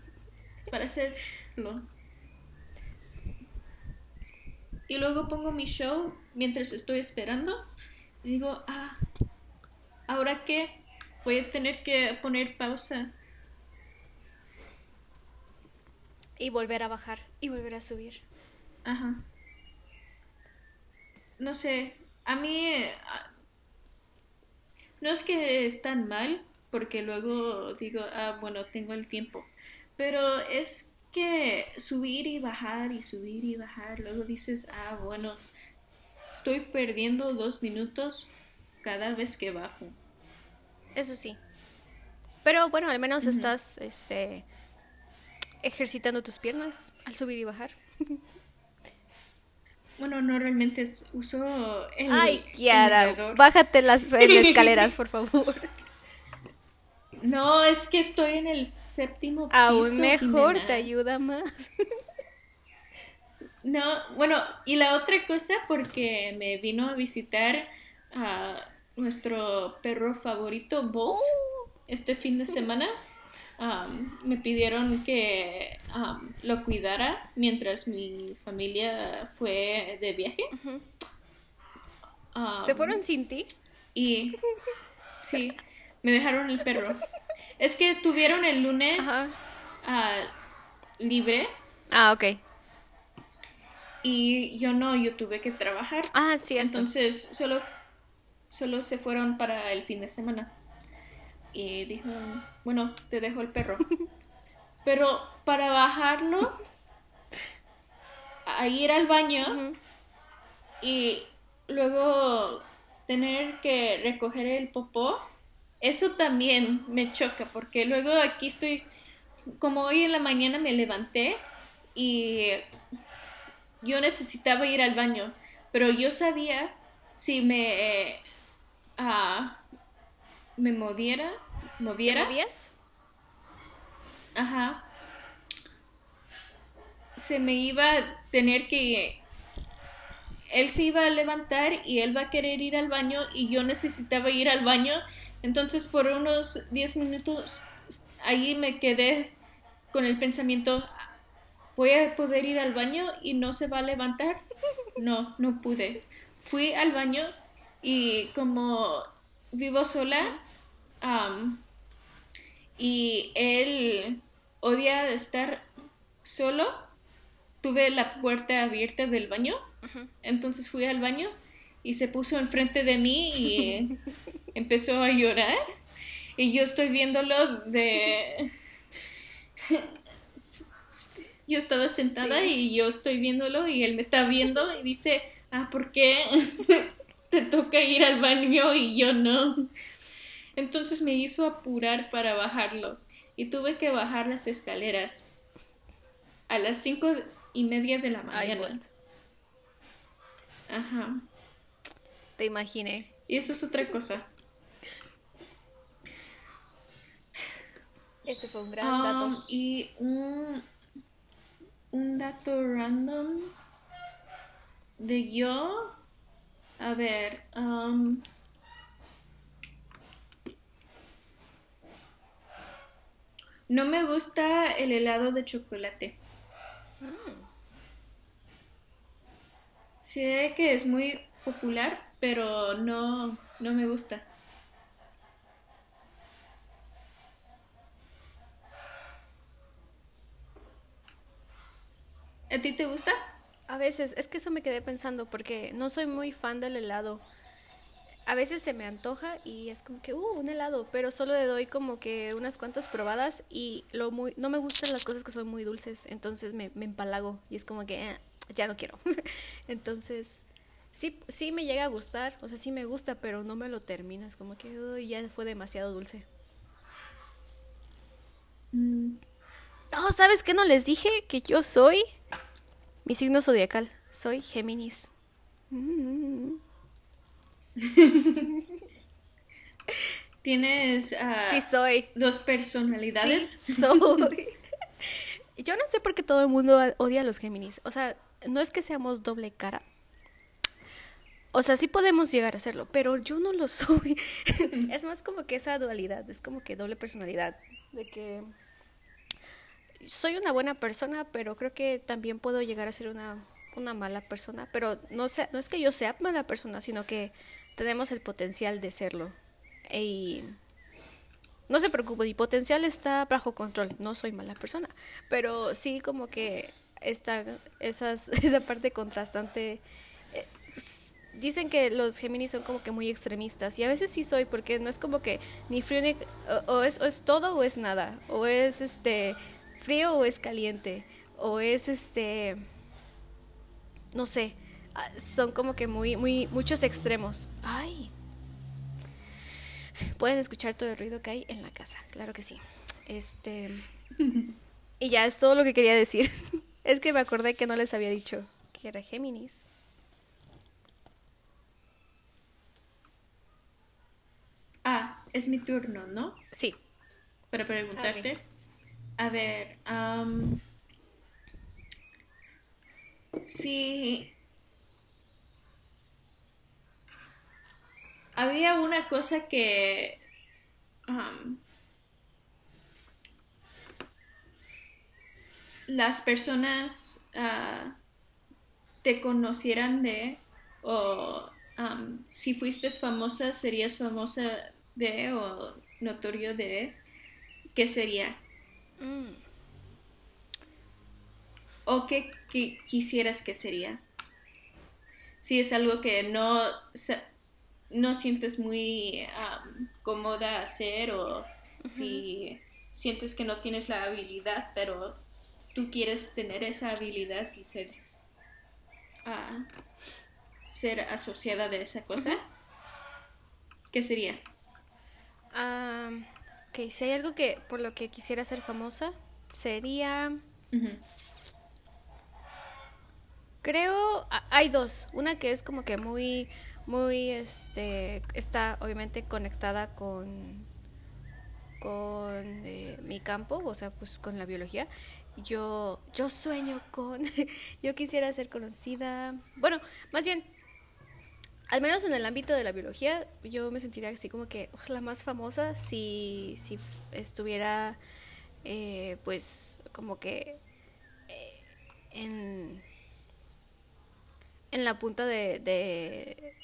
para hacerlo. Y luego pongo mi show mientras estoy esperando digo, ah, ¿ahora qué? Voy a tener que poner pausa. Y volver a bajar y volver a subir. Ajá. No sé, a mí no es que es tan mal, porque luego digo, ah, bueno, tengo el tiempo, pero es que subir y bajar y subir y bajar, luego dices, ah, bueno, estoy perdiendo dos minutos cada vez que bajo. Eso sí. Pero bueno, al menos estás este, ejercitando tus piernas al subir y bajar. Bueno, no realmente uso el. Ay, Kiara, bájate las, escaleras, por favor. No, es que estoy en el séptimo piso. Aún mejor, te ayuda más. No, bueno, y la otra cosa, porque me vino a visitar a nuestro perro favorito, Bolt, oh. este fin de semana. Me pidieron que lo cuidara mientras mi familia fue de viaje. ¿Se fueron sin ti? Y sí, me dejaron el perro. Es que tuvieron el lunes ah, libre. Ah, ok y yo no, yo tuve que trabajar. Ah, cierto. Entonces solo, solo se fueron para el fin de semana. Y dijo, bueno, te dejo el perro. Pero para bajarlo, a ir al baño y luego tener que recoger el popó, eso también me choca porque luego aquí estoy, como hoy en la mañana me levanté y yo necesitaba ir al baño, pero yo sabía si me, ah, me moviera, moviera. movías? Ajá. Se me iba a tener que... Él se iba a levantar y él va a querer ir al baño y yo necesitaba ir al baño. Entonces por unos 10 minutos ahí me quedé con el pensamiento, ¿voy a poder ir al baño y no se va a levantar? No, no pude. Fui al baño y como vivo sola y él odia estar solo, tuve la puerta abierta del baño, entonces fui al baño y se puso enfrente de mí y empezó a llorar. Y yo estoy viéndolo de yo estaba sentada y yo estoy viéndolo y él me está viendo y dice, ah, ¿por qué te toca ir al baño y yo no? Entonces me hizo apurar para bajarlo y tuve que bajar las escaleras a las cinco y media de la mañana. Ajá. Te imaginé. Y eso es otra cosa. Ese fue un gran dato. Um, y un un dato random de yo. A ver. Um, no me gusta el helado de chocolate. Sé que es muy popular, pero no, no me gusta. ¿A ti te gusta? A veces, es que eso me quedé pensando porque no soy muy fan del helado. A veces se me antoja y es como que, uh, un helado, pero solo le doy como que unas cuantas probadas y lo muy, no me gustan las cosas que son muy dulces, entonces me, me empalago y es como que, eh, ya no quiero. entonces, sí, sí me llega a gustar, o sea, sí me gusta, pero no me lo termino, es como que ya fue demasiado dulce. Mm. Oh, ¿sabes qué no les dije? Que yo soy mi signo zodiacal, soy Géminis. ¿Tienes ah, sí soy. dos personalidades? Sí, soy. Yo no sé por qué todo el mundo odia a los Géminis. O sea, no es que seamos doble cara. O sea, sí podemos llegar a hacerlo, pero yo no lo soy. es más como que esa dualidad, es como que doble personalidad. De que soy una buena persona, pero creo que también puedo llegar a ser una, una mala persona. Pero no, sé, no es que yo sea mala persona, sino que tenemos el potencial de serlo. Y no se preocupe, mi potencial está bajo control, no soy mala persona, pero sí como que esta, esas, esa parte contrastante... Eh, dicen que los Géminis son como que muy extremistas y a veces sí soy porque no es como que ni frío ni o, es, o es todo o es nada o es este frío o es caliente o es este no sé ah, son como que muy muy muchos extremos ay Pueden escuchar todo el ruido que hay en la casa, claro que sí. Este. Y ya es todo lo que quería decir. Es que me acordé que no les había dicho que era Géminis. Ah, es mi turno, ¿no? Sí. Para preguntarte. A ver, um, sí. había una cosa que las personas uh, te conocieran de o um, si fuiste famosa serías famosa de o notorio de qué sería mm. o qué, quisieras que sería si es algo que no no sientes muy cómoda hacer o si sientes que no tienes la habilidad, pero tú quieres tener esa habilidad y ser, ah, ser asociada de esa cosa, ¿qué sería? Ok, si hay algo que por lo que quisiera ser famosa, sería... Creo, hay dos. Una que es como que muy muy, este, está obviamente conectada con, con eh, mi campo, o sea, pues con la biología. Yo, yo sueño con, yo quisiera ser conocida, bueno, más bien, al menos en el ámbito de la biología, yo me sentiría así como que la más famosa si, si estuviera, eh, pues, como que eh, en en la punta de, de,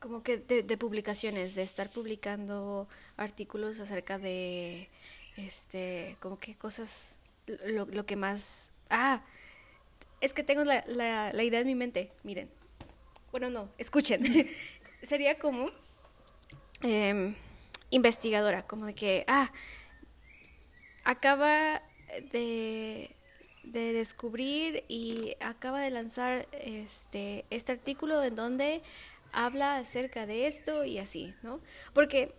como que de, publicaciones, de estar publicando artículos acerca de, este, como que cosas, lo, lo que más, ah, es que tengo la, la, la, idea en mi mente, miren, bueno, no, escuchen, sería como em, investigadora, como de que, ah, acaba de de descubrir y acaba de lanzar este, este artículo en donde habla acerca de esto y así, ¿no? Porque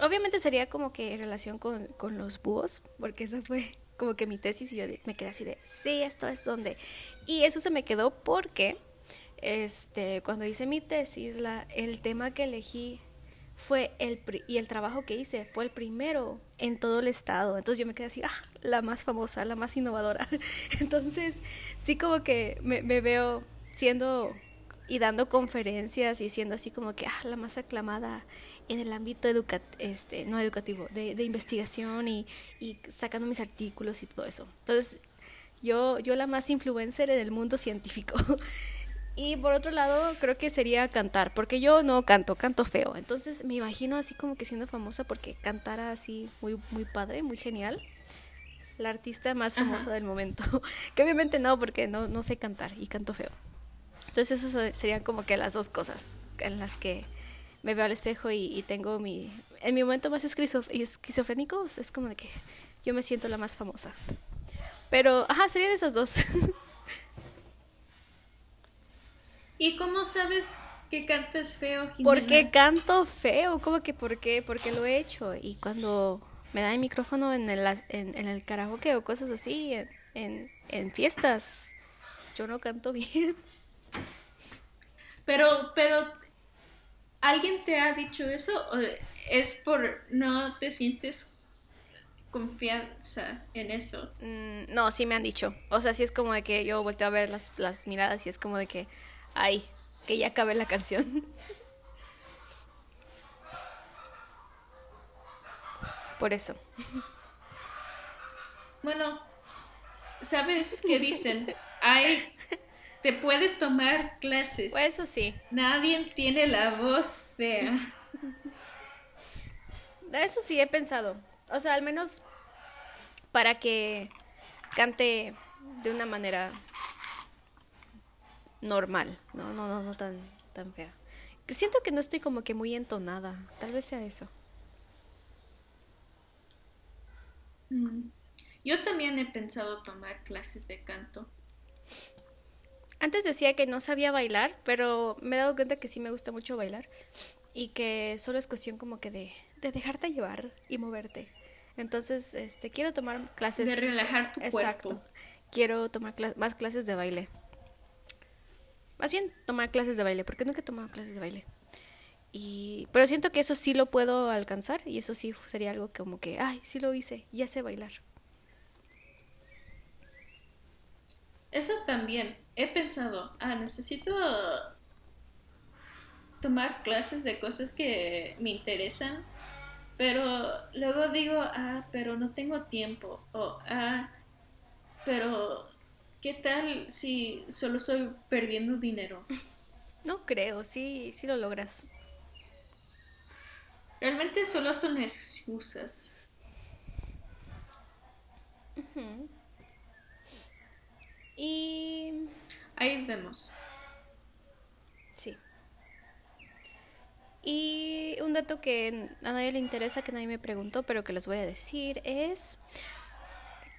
obviamente sería como que en relación con, con los búhos, porque esa fue como que mi tesis y yo me quedé así de, sí, esto es donde. Y eso se me quedó porque este, cuando hice mi tesis, la, el tema que elegí fue el y el trabajo que hice fue el primero en todo el estado. Entonces yo me quedé así, ah, la más famosa, la más innovadora. Entonces sí como que me, veo siendo y dando conferencias y siendo así como que ah, la más aclamada en el ámbito educativo, este, no educativo, de, de investigación y, y, sacando mis artículos y todo eso. Entonces yo, yo la más influencer en el mundo científico. Y por otro lado, creo que sería cantar, porque yo no canto, canto feo. Entonces me imagino así como que siendo famosa porque cantara así muy, muy padre, muy genial. La artista más famosa del momento. que obviamente no, porque no, no sé cantar y canto feo. Entonces esas serían como que las dos cosas en las que me veo al espejo y, tengo mi... En mi momento más esquizofrénico es como de que yo me siento la más famosa. Pero, ajá, serían esas dos. ¿Y cómo sabes que cantas feo? Jimena? Porque canto feo, ¿cómo que por qué? Porque lo he hecho. Y cuando me dan el micrófono en el, en, en el karaoke o cosas así, en, en, en fiestas, yo no canto bien. Pero, pero, ¿alguien te ha dicho eso? ¿O es por no te sientes confianza en eso? Mm, no, sí me han dicho. O sea, sí es como de que yo volteo a ver las, las miradas y es como de que, ay, que ya acabe la canción. Por eso. Bueno, ¿sabes qué dicen? Ay, te puedes tomar clases. Pues eso sí. Nadie tiene la voz fea. Eso sí he pensado. O sea, al menos para que cante de una manera normal, no, no, no, no tan, tan fea. Siento que no estoy como que muy entonada, tal vez sea eso. Mm. Yo también he pensado tomar clases de canto. Antes decía que no sabía bailar, pero me he dado cuenta que sí me gusta mucho bailar y que solo es cuestión como que de, de dejarte llevar y moverte. Entonces, este, quiero tomar clases. De relajar tu Exacto. cuerpo. Quiero tomar más clases de baile. Más bien tomar clases de baile, porque nunca he tomado clases de baile. Y, pero siento que eso sí lo puedo alcanzar y eso sí sería algo como que, ay, sí lo hice, ya sé bailar. Eso también. He pensado, ah, necesito tomar clases de cosas que me interesan, pero luego digo, ah, pero no tengo tiempo, o ah, pero ¿qué tal si solo estoy perdiendo dinero? No creo, sí, sí lo logras. Realmente solo son excusas. Y Ahí vemos. sí. Y un dato que a nadie le interesa, que nadie me preguntó, pero que les voy a decir, es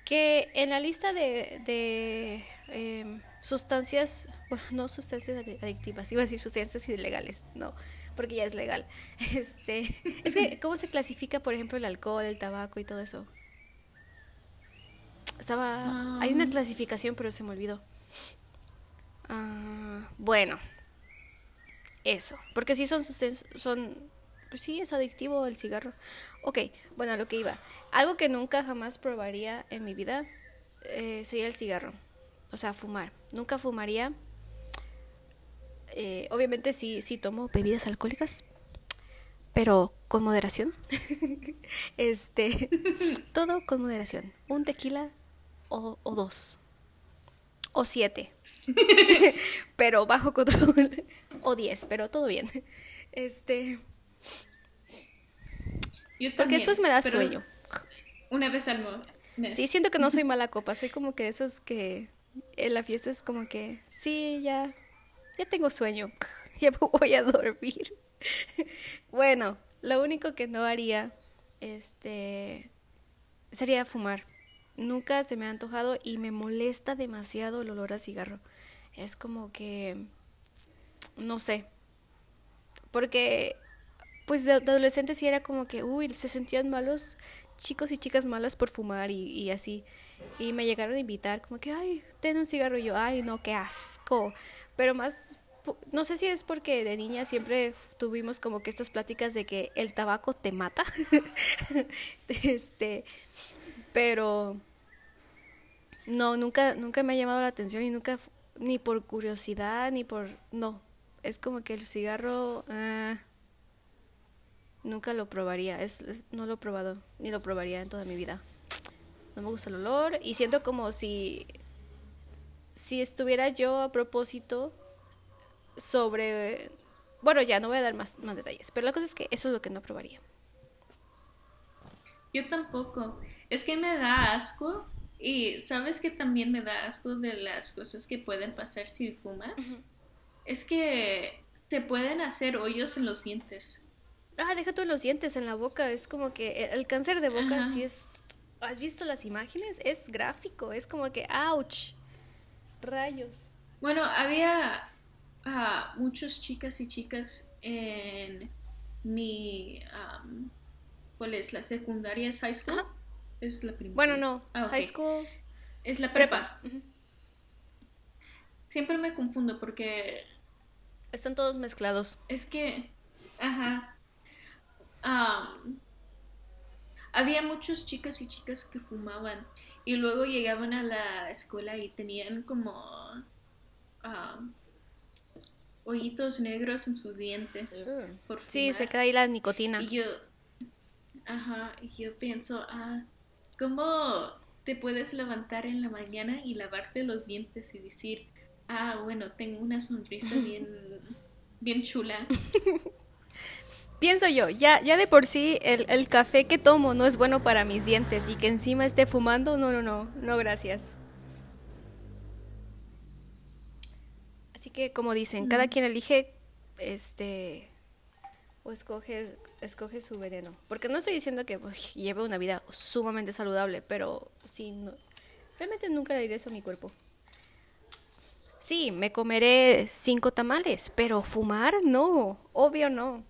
que en la lista de, de em, sustancias, bueno, no sustancias adi- adictivas, iba a decir sustancias ilegales, no, porque ya es legal. Este, es que, ¿cómo se clasifica, por ejemplo, el alcohol, el tabaco y todo eso? Estaba, hay una clasificación, pero se me olvidó. Ah, bueno, eso, porque sí son son, pues sí es adictivo el cigarro. Ok, bueno, a lo que iba. Algo que nunca jamás probaría en mi vida eh, sería el cigarro. O sea, fumar. Nunca fumaría. Eh, obviamente sí, sí tomo bebidas alcohólicas, pero con moderación. este, todo con moderación. Un tequila o, o dos. O siete. pero bajo control. o diez, pero todo bien. Este, Yo porque después me da sueño. Una vez al mes. Sí, siento que no soy mala copa, soy como que esos que en la fiesta es como que, sí, ya, ya tengo sueño, ya me voy a dormir. Bueno, lo único que no haría, este, sería fumar. Nunca se me ha antojado y me molesta demasiado el olor a cigarro. Es como que, no sé, porque pues de, adolescente sí era como que, uy, se sentían malos chicos y chicas malas por fumar y, así. Y me llegaron a invitar como que, ay, ten un cigarro y yo, ay, no, qué asco. Pero más, no sé si es porque de niña siempre tuvimos como que estas pláticas de que el tabaco te mata. este, pero no, nunca, nunca me ha llamado la atención y nunca, ni por curiosidad, ni por, no. Es como que el cigarro, ah, Nunca lo probaría, es, es- no lo he probado, ni lo probaría en toda mi vida. No me gusta el olor y siento como si, si estuviera yo a propósito sobre... Bueno, ya no voy a dar más, más detalles, pero la cosa es que eso es lo que no probaría. Yo tampoco. Es que me da asco. Y sabes que también me da asco de las cosas que pueden pasar si fumas. Es que te pueden hacer hoyos en los dientes. Ah, deja tú en los dientes, en la boca, es como que el, cáncer de boca Ajá. sí es... ¿Has visto las imágenes? Es gráfico, es como que, ouch, rayos. Bueno, había muchas chicas y chicas en mi, um, ¿cuál es? La secundaria es high school. Es la primera. Bueno, no, ah, high school. Es la prepa. Siempre me confundo porque... Están todos mezclados. Es que, ajá. Um, había muchos chicas y chicas que fumaban y luego llegaban a la escuela y tenían como um, hoyitos negros en sus dientes. sí, se queda ahí la nicotina. Y yo, ajá, y yo pienso, ah, ¿cómo te puedes levantar en la mañana y lavarte los dientes y decir, ah, bueno, tengo una sonrisa bien, bien chula? Pienso yo, ya, ya de por sí el, el, café que tomo no es bueno para mis dientes y que encima esté fumando, no, no, no, no, gracias. Así que como dicen, cada quien elige este o escoge, escoge su veneno. Porque no estoy diciendo que lleve una vida sumamente saludable, pero sí, no, realmente nunca le diré eso a mi cuerpo. Sí, me comeré cinco tamales, pero fumar no, obvio no.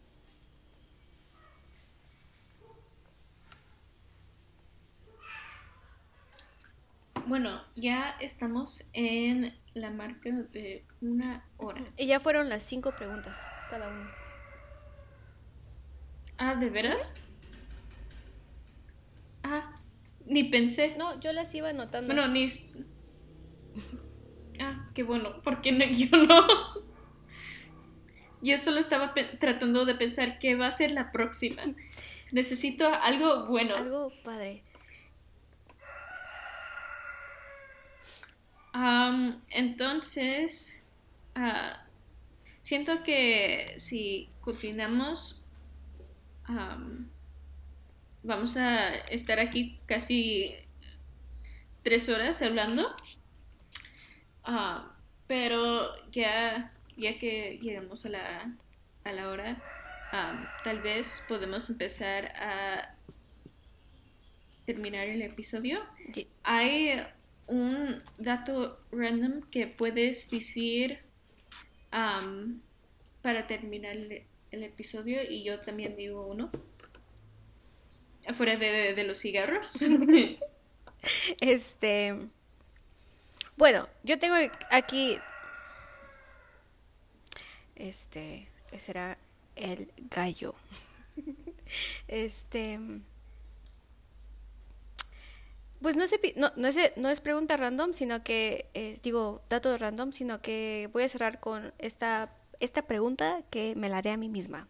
Bueno, ya estamos en la marca de una hora. Y ya fueron las cinco preguntas, cada uno. Ah, ¿de veras? Ah, ni pensé. No, yo las iba anotando. Bueno, ni... Ah, qué bueno, porque no, yo no. Yo solo estaba tratando de pensar qué va a ser la próxima. Necesito algo bueno. Algo padre. entonces, ah, siento que si continuamos, vamos a estar aquí casi tres horas hablando. Pero ya, ya que llegamos a la, a la hora, tal vez podemos empezar a terminar el episodio. Hay un dato random que puedes decir para terminar el, episodio y yo también digo uno. Afuera de, de los cigarros. este. Bueno, yo tengo aquí. Este. Será el gallo. Este. Pues no es, no, no, es, no es pregunta random, sino que, eh, digo, dato random, sino que voy a cerrar con esta, esta pregunta que me la haré a mí misma.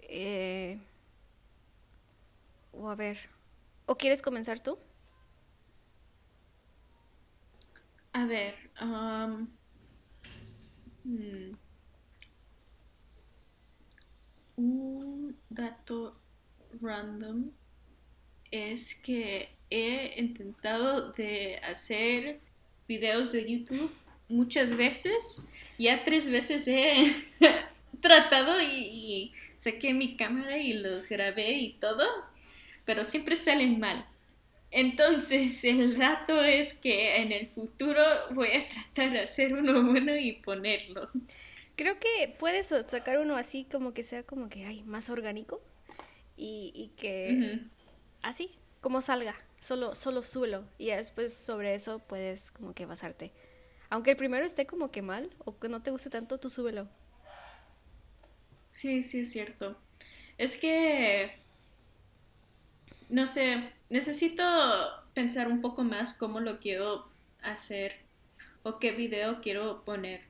Eh, o a ver, ¿o quieres comenzar tú? A ver, um, hmm. un dato random es que he intentado de hacer videos de YouTube muchas veces. Ya tres veces he tratado y, saqué mi cámara y los grabé y todo, pero siempre salen mal. Entonces el rato es que en el futuro voy a tratar de hacer uno bueno y ponerlo. Creo que puedes sacar uno así como que sea como que hay más orgánico y, que así, como salga solo, solo súbelo y después sobre eso puedes como que basarte. Aunque el primero esté como que mal o que no te guste tanto, tú súbelo. Sí, sí, es cierto. Es que, no sé, necesito pensar un poco más cómo lo quiero hacer o qué video quiero poner.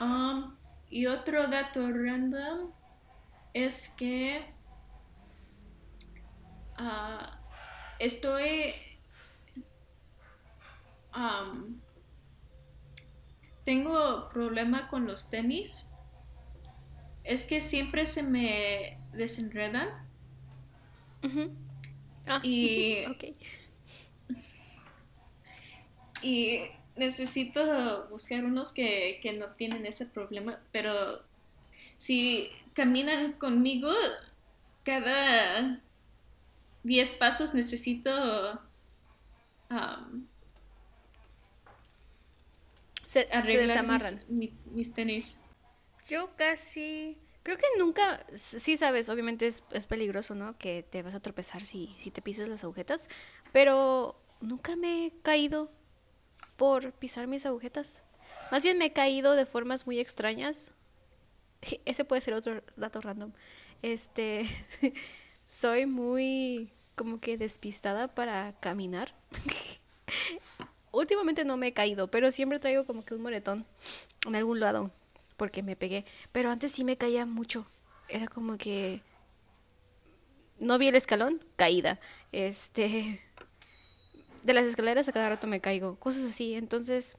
Um, y otro dato random es que Ah, estoy... tengo problema con los tenis. Es que siempre se me desenredan. Ah, y, y necesito buscar unos que, que no tienen ese problema, pero si caminan conmigo cada 10 pasos necesito Se, desamarran. mis, mis, mis tenis. Yo casi... Creo que nunca... Sí sabes, obviamente es, es peligroso, ¿no? Que te vas a tropezar si, si te pisas las agujetas. Pero nunca me he caído por pisar mis agujetas. Más bien me he caído de formas muy extrañas. Ese puede ser otro dato random. Este... soy muy como que despistada para caminar. Últimamente no me he caído, pero siempre traigo como que un moretón en algún lado porque me pegué. Pero antes sí me caía mucho. Era como que no vi el escalón, caída. Este de las escaleras a cada rato me caigo, cosas así. Entonces,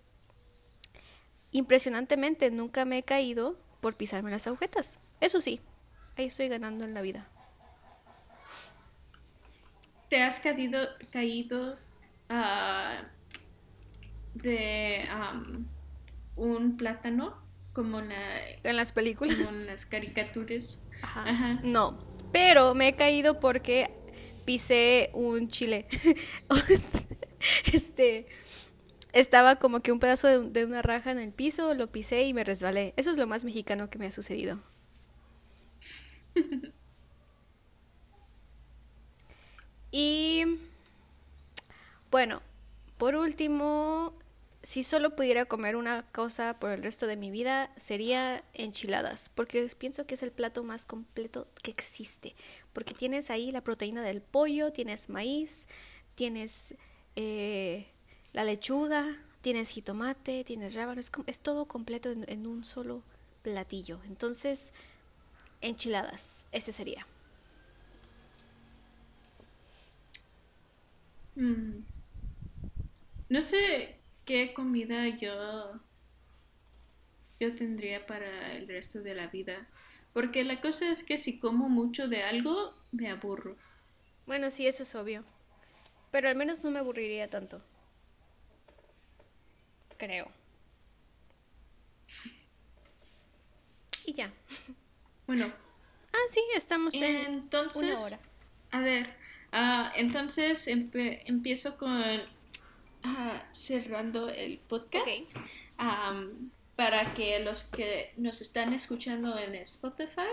impresionantemente nunca me he caído por pisarme las agujetas. Eso sí, ahí estoy ganando en la vida. ¿Te has caído, caído uh, de um, un plátano? Como en, la, en las películas. Como en las caricaturas. Ajá. Ajá. No, pero me he caído porque pisé un chile. este estaba como que un pedazo de, de, una raja en el piso, lo pisé y me resbalé. Eso es lo más mexicano que me ha sucedido. y bueno, por último, si solo pudiera comer una cosa por el resto de mi vida, sería enchiladas, porque pienso que es el plato más completo que existe, porque tienes ahí la proteína del pollo, tienes maíz, tienes eh, la lechuga, tienes jitomate, tienes rábano, es, es todo completo en, un solo platillo. Entonces, enchiladas, ese sería. Mm. No sé qué comida yo yo tendría para el resto de la vida. Porque la cosa es que si como mucho de algo, me aburro. Bueno, sí, eso es obvio. Pero al menos no me aburriría tanto. Creo. Y ya. Bueno. Ah, sí, estamos en entonces, una hora. A ver, uh, entonces empe empiezo con uh, cerrando el podcast. Okay. Um, para que los que nos están escuchando en Spotify,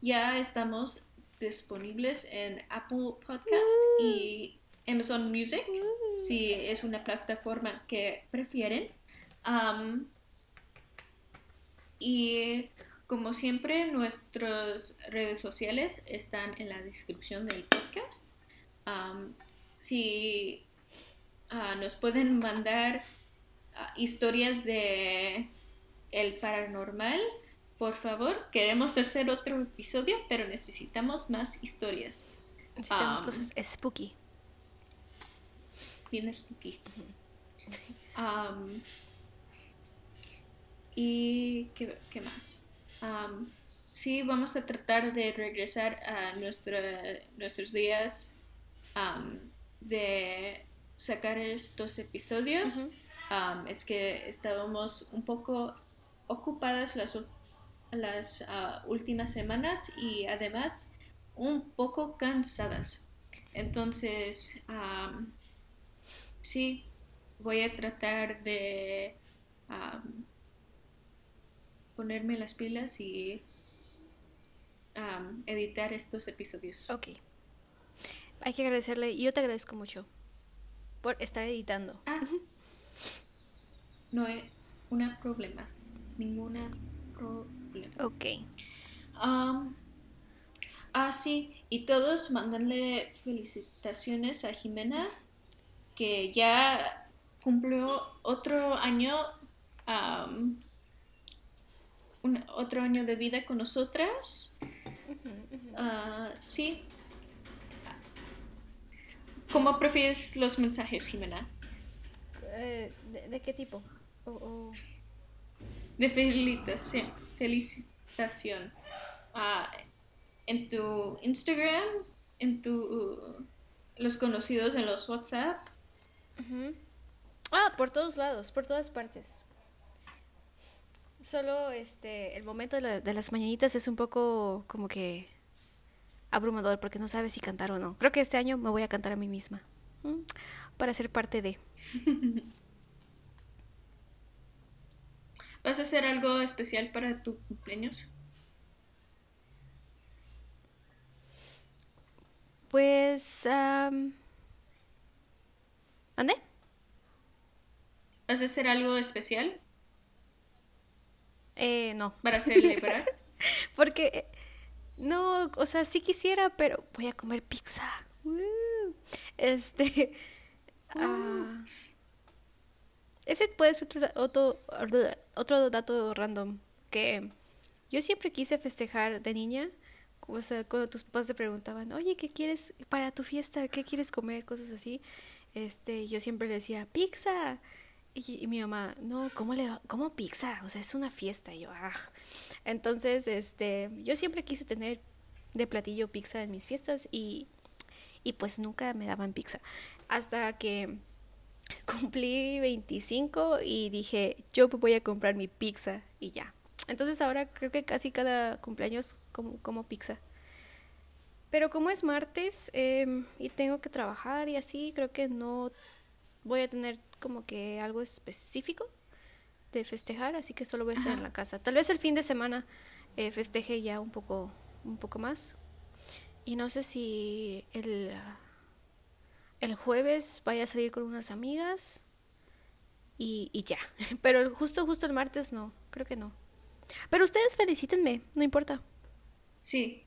ya estamos disponibles en Apple Podcast uh. y Amazon Music, uh. si es una plataforma que prefieren. Um, y como siempre, nuestras redes sociales están en la descripción del podcast. Um, si uh, nos pueden mandar uh, historias de el paranormal, por favor, queremos hacer otro episodio, pero necesitamos más historias. Necesitamos um, cosas spooky. Bien spooky. Um, ¿Y qué, qué más? Um, sí, vamos a tratar de regresar a nuestra, nuestros días de sacar estos episodios. Uh -huh. um, es que estábamos un poco ocupadas las, las uh, últimas semanas y además un poco cansadas. Entonces, sí, voy a tratar de ponerme las pilas y editar estos episodios. Ok. Hay que agradecerle, y yo te agradezco mucho por estar editando. Ah, no es un problema, ninguna problema. Ok. Um, ah, sí, y todos mandanle felicitaciones a Jimena, que ya cumplió otro año um, un, otro año de vida con nosotras. Uh, sí. ¿Cómo prefieres los mensajes, Jimena? Eh, ¿de, ¿de, qué tipo? Oh, oh. De felicitación. felicitación. en tu Instagram, en tu los conocidos en los WhatsApp. Ah, por todos lados, por todas partes. Solo este el momento de, la, de, las mañanitas es un poco como que abrumador porque no sabes si cantar o no. Creo que este año me voy a cantar a mí misma para ser parte de. ¿Vas a hacer algo especial para tu cumpleaños? Pues... Um... ¿Ande? ¿Vas a hacer algo especial? Eh, no. ¿Para celebrar? Porque, no, o sea, sí quisiera, pero voy a comer pizza. Este... Uh. ese puede ser otro, otro dato random, que yo siempre quise festejar de niña. O sea, cuando tus papás te preguntaban, oye, ¿qué quieres para tu fiesta? ¿Qué quieres comer? Cosas así. Este, yo siempre le decía, pizza. Y, mi mamá, no, ¿cómo, le, ¿cómo pizza? O sea, es una fiesta. Y yo, ah. Entonces, este, yo siempre quise tener de platillo pizza en mis fiestas y, y pues nunca me daban pizza. Hasta que cumplí 25 y dije, yo voy a comprar mi pizza y ya. Entonces ahora creo que casi cada cumpleaños como, como pizza. Pero como es martes em, y tengo que trabajar y así, creo que no voy a tener como que algo específico de festejar, así que solo voy a estar en la casa. Tal vez el fin de semana eh, festeje ya un poco, un poco más. Y no sé si el, el jueves vaya a salir con unas amigas y, y ya. Pero justo, justo el martes no, creo que no. Pero ustedes felicítenme, no importa. Sí,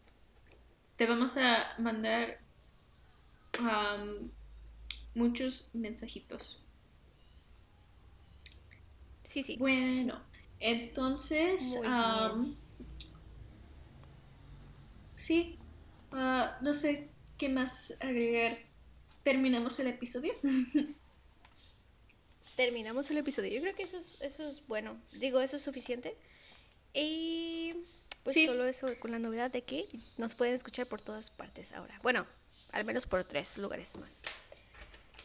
te vamos a mandar muchos mensajitos. Sí, sí. Bueno, entonces, sí, ah, no sé qué más agregar. ¿Terminamos el episodio? Terminamos el episodio. Yo creo que eso es, eso es bueno. Digo, eso es suficiente. Y pues solo eso con la novedad de que nos pueden escuchar por todas partes ahora. Bueno, al menos por tres lugares más.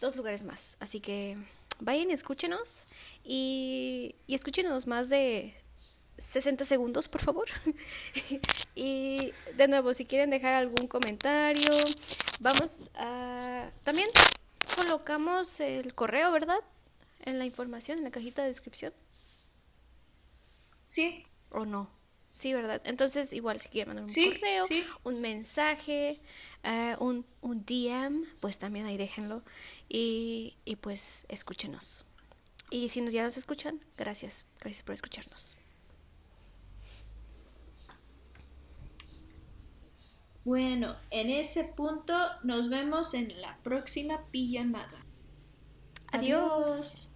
Dos lugares más. Así que vayan y escúchenos. Y, y escúchenos más de 60 segundos, por favor. y de nuevo, si quieren dejar algún comentario, vamos a... También colocamos el correo, ¿verdad? En la información, en la cajita de descripción. Sí. ¿O no? Sí, ¿verdad? Entonces, igual si quieren mandar un correo, un mensaje, eh, un, un, DM, pues también ahí déjenlo. Y, y pues escúchenos. Y si ya nos escuchan, gracias. Gracias por escucharnos. Bueno, en ese punto nos vemos en la próxima pijamada. Adiós.